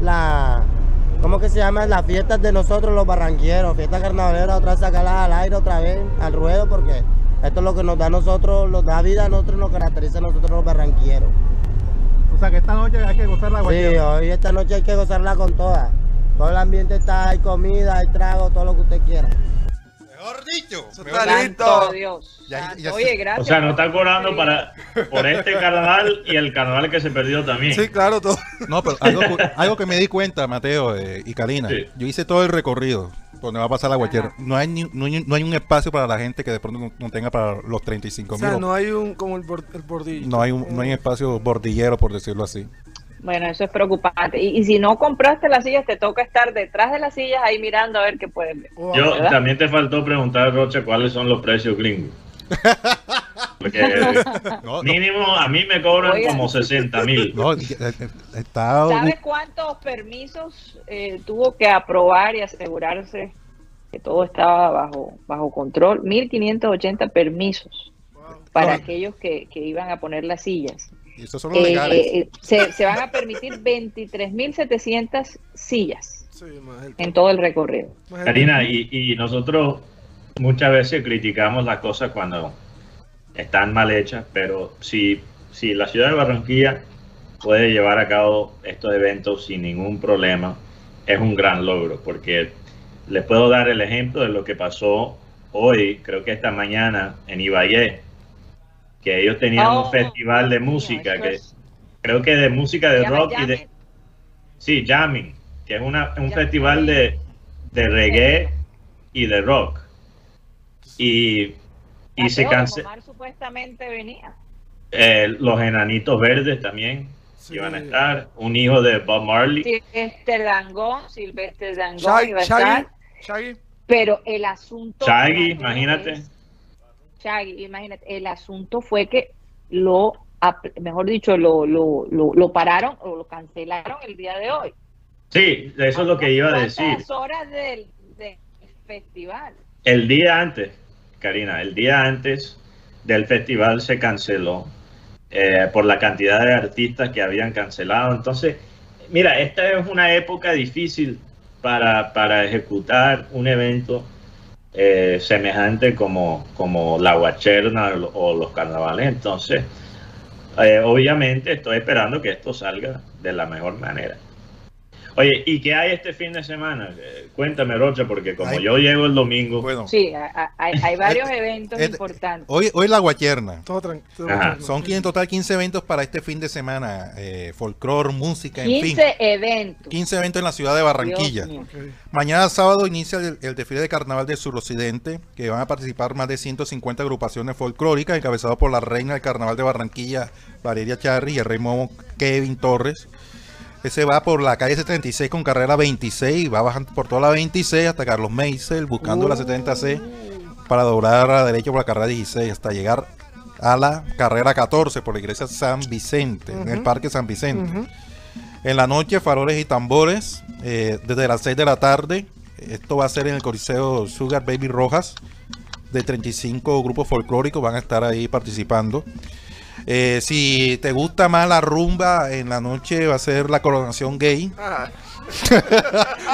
la, ¿cómo que se llama? Las fiestas de nosotros los barranquilleros, fiestas carnavaleras, otra vez sacarlas al aire otra vez, al ruedo, porque esto es lo que nos da a nosotros, nos da vida a nosotros, nos caracteriza a nosotros los barranquilleros. O sea que esta noche hay que gozar la Sí, hoy esta noche hay que gozarla con todas. Todo el ambiente está, hay comida, hay trago, todo lo que usted quiera. Mejor dicho. Está listo. Dios. Ya- Santo. ya- Oye, O gracias. sea, no por- está cobrando para, por este carnaval y el carnaval que se perdió también. Sí, claro, todo. No, pero algo, algo que me di cuenta, Mateo eh, y Karina. Sí. Yo hice todo el recorrido donde va a pasar la guachera. No hay, ni, no, hay, no hay un espacio para la gente que de pronto no, tenga para los 35 O mil. sea, no hay un como el, bor- el bordillo. No hay un, no hay espacio bordillero, por decirlo así. Bueno, eso es preocupante. Y, y si no compraste las sillas, te toca estar detrás de las sillas ahí mirando a ver qué puedes ver. Wow. Yo ¿verdad? también te faltó preguntar, Rocha, cuáles son los precios gringos. Porque No, no, mínimo a mí me cobran Oiga. como 60 mil. no, eh, eh, está. ¿Sabes cuántos permisos eh, tuvo que aprobar y asegurarse que todo estaba bajo, bajo control? 1.580 permisos para No. aquellos que, que iban a poner las sillas. Y esos son los Eh, legales. eh, se, se van a permitir 23.700 sillas Sí, más el- en todo el recorrido. el- Karina, y, y nosotros muchas veces criticamos las cosas cuando están mal hechas, pero si, si la ciudad de Barranquilla puede llevar a cabo estos eventos sin ningún problema, es un gran logro, porque les puedo dar el ejemplo de lo que pasó hoy, creo que esta mañana en Ibagué, que ellos tenían Oh, un festival de mío, música, que es- creo que de música de rock y de... Sí, jamming, que es una, un Jamming. festival de, de reggae y de rock. Y Y se canceló. Supuestamente venía. los enanitos verdes también Sí. iban a estar. Un hijo de Bob Marley. Silvestre Dangón, Silvestre Dangón Shaggy, iba a estar. Shaggy. Pero el asunto. Shaggy, imagínate. es- Shaggy, imagínate. El asunto fue que lo, mejor dicho, lo, lo, lo, lo pararon o lo cancelaron el día de hoy. Sí, eso es lo que iba a decir. ¿Cuántas horas del, del festival? El día antes, Karina, el día antes del festival se canceló eh, por la cantidad de artistas que habían cancelado. Entonces, mira, esta es una época difícil para, para ejecutar un evento eh, semejante como, como la Guacherna o, los carnavales. Entonces, eh, obviamente estoy esperando que esto salga de la mejor manera. Oye, ¿y qué hay este fin de semana? Eh, cuéntame, Rocha, porque como Ay. yo llego el domingo, Bueno, Sí, hay, hay varios eventos importantes. hoy, hoy la Guacherna. Todo tranquilo. Ajá. Son en total 15 eventos para este fin de semana. Eh, folclore, música, en fin. 15 eventos. 15 eventos en la ciudad de Barranquilla. Mañana sábado inicia el, el desfile de carnaval del suroccidente, que van a participar más de 150 agrupaciones folclóricas, encabezado por la reina del carnaval de Barranquilla, Valeria Charri, y el rey momo Kevin Torres. Ese va por la calle 76 con carrera 26, va bajando por toda la 26 hasta Carlos Meisel, buscando la 70C para doblar a la derecha por la carrera 16 hasta llegar a la carrera 14 por la iglesia San Vicente, en el. Parque San Vicente. En la noche, faroles y tambores, eh, desde las 6 de la tarde. Esto va a ser en el Coliseo Sugar Baby Rojas. De 35 grupos folclóricos van a estar ahí participando. Eh, si te gusta más la rumba, en la noche va a ser la coronación gay. Ah,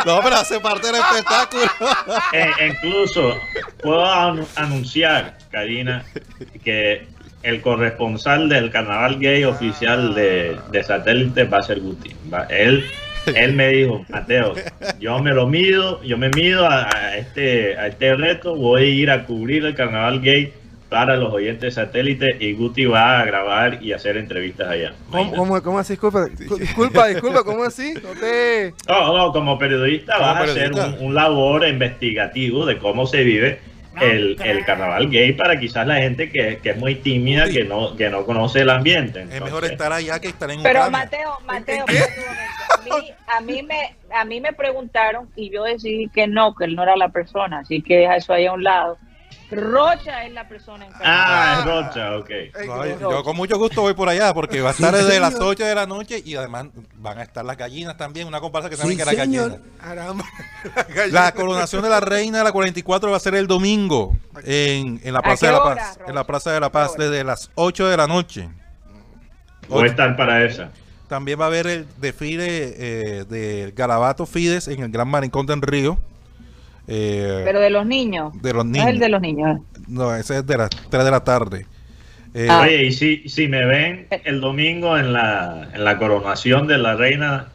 No, pero hace parte del espectáculo. Eh, incluso puedo anu- anunciar, Karina, que el corresponsal del carnaval gay oficial de, de satélite va a ser Guti. Va- él, él me dijo, Mateo, yo me lo mido, yo me mido a, a este, a este reto, voy a ir a cubrir el carnaval gay para los oyentes satélite y Guti va a grabar y hacer entrevistas allá. ¿Cómo, cómo, cómo así? Disculpa, disculpa, disculpa, ¿cómo así? No te... No, no, como periodista Como vas a hacer periodista. un, un labor investigativo de cómo se vive el, el carnaval gay para quizás la gente que, que es muy tímida, que no, que no conoce el ambiente. Es mejor estar allá que estar en Pero Ucrania. Mateo, Mateo, un a mí, a mí me, a mí me preguntaron y yo decidí que no, que él no era la persona, así que deja eso ahí a un lado. Rocha es la persona encargada. Ah, es Rocha, ok. Yo, con mucho gusto voy por allá porque va a estar desde las 8 de la noche y además van a estar las gallinas también, una comparsa que saben que era gallina. La coronación de la reina de la 44 va a ser el domingo en, en la ¿A Plaza de la hora, Paz. En la Plaza de la Paz desde las 8 de la noche. Voy a estar para esa. También va a haber el desfile eh, del Garabato Fides en el Gran Marincón del Río. Eh, Pero de los niños. de los No niños. es el de los niños. No, ese es de las 3 de la tarde. Eh, Ah. Oye, y si, si me ven el domingo en la, en la coronación de la reina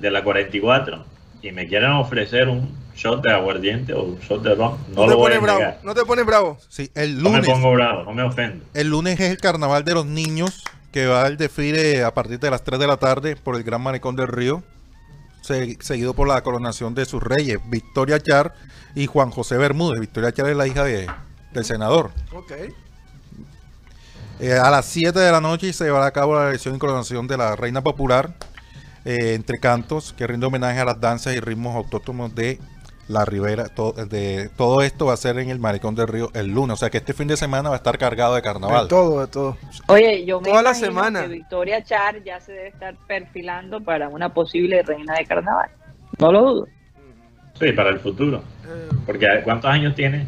de la 44 y me quieren ofrecer un shot de aguardiente o un shot de ron, no, No, te lo voy pones a bravo, negar. no te pones bravo. sí, el No me pongo bravo, no me ofendo. El lunes es el carnaval de los niños, que va el desfile a partir de las 3 de la tarde por el Gran Malecón del Río, seguido por la coronación de sus reyes, Victoria Char y Juan José Bermúdez. Victoria Char es la hija de, del senador. Ok. Eh, a las 7 de la noche se llevará a cabo la elección y coronación de la reina popular, eh, entre cantos, que rinde homenaje a las danzas y ritmos autóctonos de la Ribera. To- de, todo esto va a ser en el Malecón del Río el lunes, o sea que este fin de semana va a estar cargado de carnaval. De todo, de todo. Oye, yo me Toda la imagino semana. que Victoria Char ya se debe estar perfilando para una posible reina de carnaval. No lo dudo. Sí, para el futuro. Eh, Porque ¿cuántos años tiene?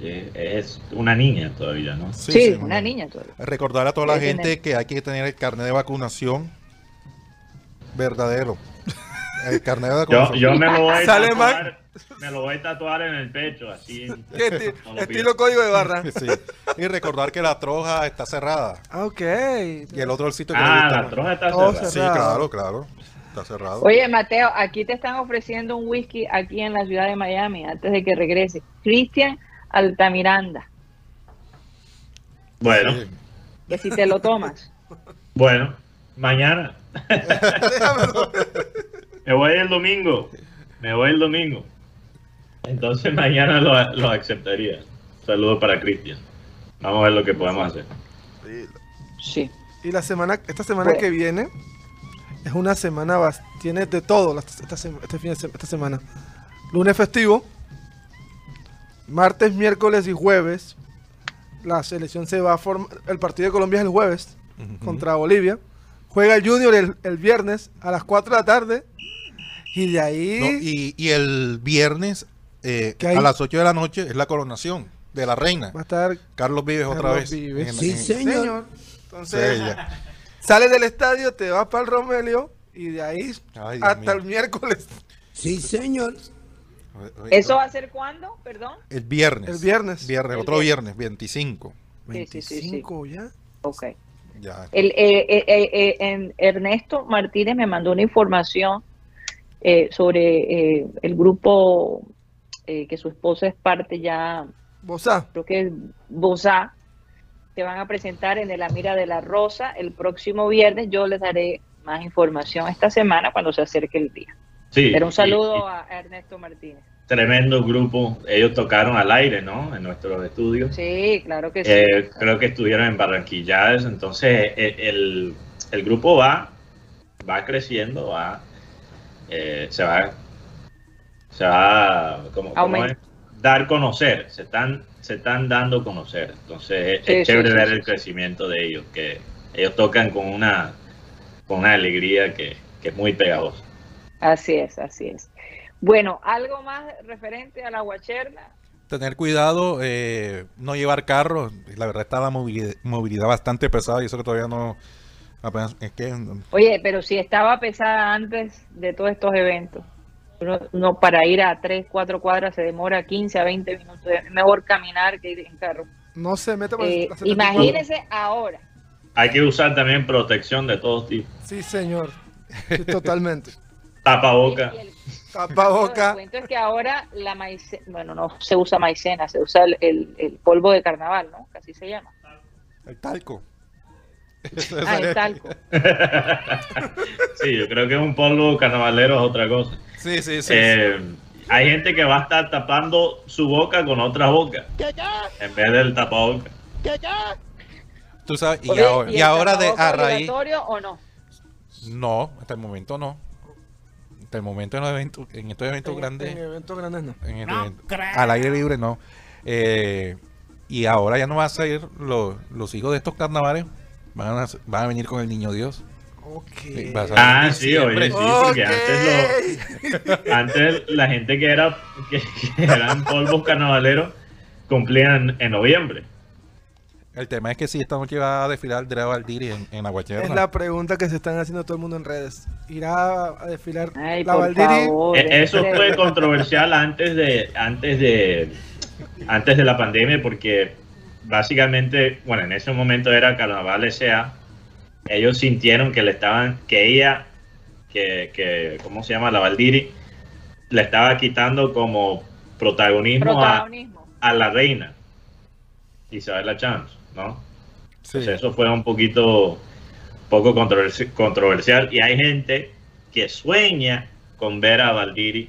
Eh, es una niña todavía, ¿no? Sí, una niña todavía. Recordar a toda la gente tener. que hay que tener el carnet de vacunación verdadero. El carnet de Yo, yo me lo voy a Sale tatuar, me lo voy a tatuar en el pecho, así. ¿qué estilo código de barra. Sí. Y recordar que la troja está cerrada. Ah, ok. Y el otro el sitio que Ah, la troja está cerrada. Sí, claro, claro. Está cerrado. Oye, Mateo, aquí te están ofreciendo un whisky aquí en la ciudad de Miami antes de que regrese. Cristian Altamiranda, Bueno, Sí. que si te lo tomas. bueno, mañana. Me voy el domingo. Me voy el domingo. Entonces mañana lo, lo aceptaría. Saludos para Cristian. Vamos a ver lo que podemos hacer. Sí. Y la semana, esta semana Bueno. que viene es una semana, bas- tiene de todo la- esta, este fin de esta semana. Lunes festivo, martes, miércoles y jueves. La selección se va a formar, el partido de Colombia es el jueves contra Bolivia. Juega el Junior el, el viernes a las 4 de la tarde. Y de ahí... No, y, y el viernes eh, a las 8 de la noche es la coronación de la reina. va a estar Carlos Vives otra Carlos vez. Vives. en- Sí, en- señor. Entonces, Sí, sales del estadio, te vas para el Romelio y de ahí Ay, hasta mío. el miércoles. Sí, señor. ¿Eso va a ser cuándo? Perdón. El viernes. El viernes. Viernes, El otro viernes. viernes, 25. Sí, sí, sí, sí. 25 ya. Ok. Ya. El, eh, eh, eh, eh, en- Ernesto Martínez me mandó una información eh, sobre eh, el grupo eh, que su esposa es parte ya, Bozá. creo que es Bozá, se van a presentar en la Mira de la Rosa el próximo viernes. Yo les daré más información esta semana cuando se acerque el día. Sí. Pero un saludo y a Ernesto Martínez. tremendo grupo. Ellos tocaron al aire, ¿no? En nuestros estudios. Sí, claro que sí. Eh, creo que estuvieron en Barranquilladas, entonces eh, el, el grupo va, va creciendo, va, eh, se va, se va, ¿cómo- cómo es? dar conocer, se están, se están dando a conocer, entonces es, Sí, es sí, chévere sí, ver sí, el sí. crecimiento de ellos, que ellos tocan con una, con una alegría que, que es muy pegajosa. Así es, así es. Bueno, algo más referente a la guacherna. Tener cuidado, eh, no llevar carros. La verdad está la movilidad, movilidad bastante pesada y eso que todavía no... Apenas, es que Oye, pero si estaba pesada antes de todos estos eventos, uno, uno para ir a 3, 4 cuadras se demora 15 a 20 minutos. Es mejor caminar que ir en carro. No se mete por Eh, la 74. imagínense ahora. Hay que usar también protección de todos tipos, Sí, señor. Sí, totalmente. tapaboca. El- Tapa El boca. cuento es que ahora la maicena, bueno, no se usa maicena, se usa el, el- el polvo de carnaval, ¿no? Así se llama. el talco. Ah, el talco. Sí, yo creo que un polvo carnavalero es otra cosa. Sí, sí, sí. Eh, hay gente que va a estar tapando su boca con otra boca en vez del tapaboca. Tú sabes, y, Oye, ahora, y el ahora de tapabocas a raíz... obligatorio o no? No, hasta el momento no. Hasta el momento en los eventos, en estos eventos En- grandes, En eventos grandes no. en este evento- al aire libre no. Eh, y ahora ya no van a salir los, los hijos de estos carnavales, van a, van a venir con el niño Dios. Ok. Sí, va a salir Ah, sí, oye, sí, porque antes, lo- antes la gente que era que, que eran polvos carnavaleros cumplían en noviembre. El tema es que si esta noche va a desfilar Drea Valdiri en, en Aguacherna. Es la pregunta que se están haciendo todo el mundo en redes. ¿Irá a desfilar Ay, la Valdiri? favor. E- Eso fue controversial antes de antes de antes de la pandemia porque básicamente, bueno, en ese momento era Carnaval S.A. Ellos sintieron que le estaban que ella que, que ¿cómo se llama? La Valdiri le estaba quitando como protagonismo, a, Protagonismo. a la reina Isabel Chance, ¿no? Sí. Pues eso fue un poquito poco controversi- controversial y hay gente que sueña con ver a Valdiri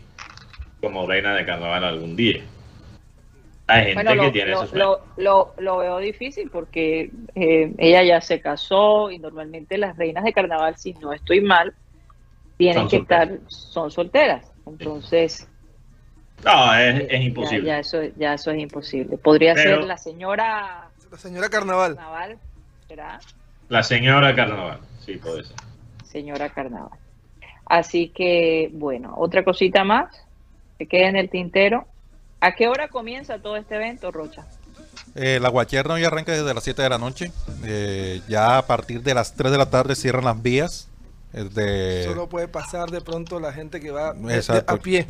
como reina de carnaval algún día. Hay gente Bueno, que lo, tiene lo- lo- lo- lo veo difícil porque eh, ella ya se casó y normalmente las reinas de carnaval, si no estoy mal, tienen Son que solteras. estar, son solteras. Entonces, No, es, imposible. Ya, eso, ya eso es imposible. Podría Pero- ser la señora La señora Carnaval. Carnaval, ¿será? La señora carnaval, sí, puede ser. Señora Carnaval. Así que, bueno, otra cosita más que queda en el tintero. ¿A qué hora comienza todo este evento, Rocha? Eh, la Guacherna hoy arranca desde las 7 de la noche. Eh, ya a partir de las 3 de la tarde cierran las vías. Es de- Solo puede pasar de pronto la gente que va Exacto. a pie.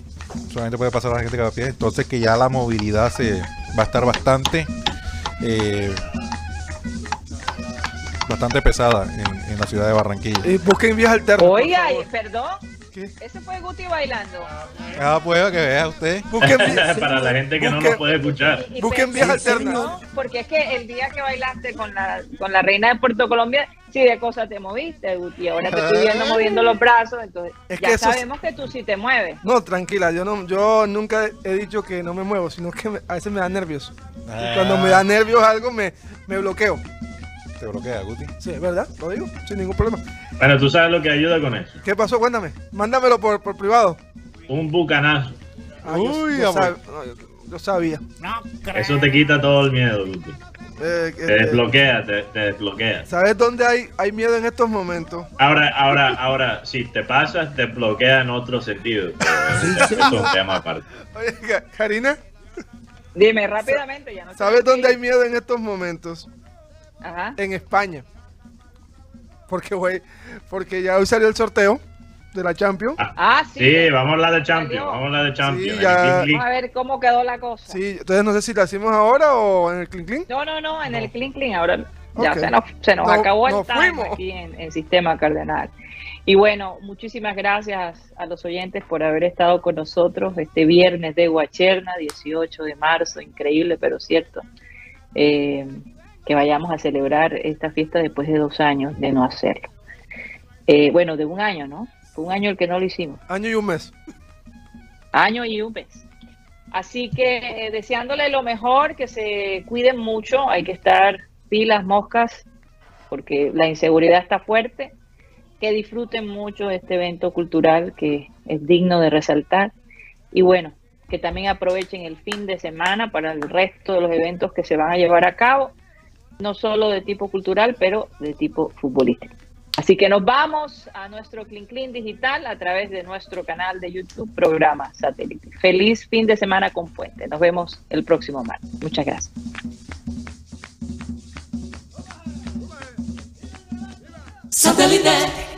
solamente puede pasar la gente que va a pie. Entonces que ya la movilidad se va a estar bastante eh, bastante pesada en, en la ciudad de Barranquilla. Eh, busquen vías alternas. Oiga, perdón, ¿Qué? Ese fue Guti bailando. Ah, pues que vea usted. Busquen, Para la gente que no nos puede escuchar. Y Busquen vías alternas. ¿no? Porque es que el día que bailaste con la, con la reina de Puerto Colombia, sí de cosas te moviste, Guti. Ahora te estoy viendo moviendo los brazos, entonces Es ya que eso es- sabemos que tú sí te mueves. No, tranquila, yo no, yo nunca he dicho que no me muevo, sino que me- a veces me da nervios. Y Ah, cuando me da nervios algo me, me bloqueo. Te bloquea, Guti. Sí, ¿verdad? Lo digo, sin ningún problema. Bueno, tú sabes lo que ayuda con eso. ¿Qué pasó? Cuéntame. Mándamelo por, por privado. Un bucanazo. Ah, Uy, yo, amor. sab- no, yo- yo sabía. Eso te quita todo el miedo, Guti. Eh, Te eh, desbloquea, te, te desbloquea. ¿Sabes dónde hay, hay miedo en estos momentos? Ahora, ahora, ahora, si te pasas, te bloquea en otro sentido. Pero Eso es un tema aparte. Oye, Ka- Karina, Dime rápidamente, ya no sé ¿sabes dónde hay miedo en estos momentos? Ajá. En España. Porque, güey, porque ya hoy salió el sorteo de la Champions. Ah, sí. Sí, vamos a hablar de Champions. Salió. Vamos a hablar de Champions. Sí, ya. Vamos a ver cómo quedó la cosa. Sí, entonces no sé si la hacemos ahora o en el Clean Clean. No, no, no, en el Clean Clean. Ahora ya se nos, se nos No- acabó el nos time aquí en, en Sistema Cardenal. Y bueno, muchísimas gracias a los oyentes por haber estado con nosotros este viernes de Guacherna, 18 de marzo, increíble pero cierto. Eh, que vayamos a celebrar esta fiesta después de dos años de no hacerlo. Eh, bueno, de un año, ¿no? Fue un año el que no lo hicimos. Año y un mes. año y un mes. Así que eh, deseándole lo mejor, que se cuiden mucho, hay que estar pilas, moscas, porque la inseguridad está fuerte, que disfruten mucho este evento cultural que es digno de resaltar y bueno, que también aprovechen el fin de semana para el resto de los eventos que se van a llevar a cabo, no solo de tipo cultural, pero de tipo futbolístico. Así que nos vamos a nuestro Clean Clean digital a través de nuestro canal de YouTube, programa satélite. Feliz fin de semana con Puente. Nos vemos el próximo martes. Muchas gracias. Satellite.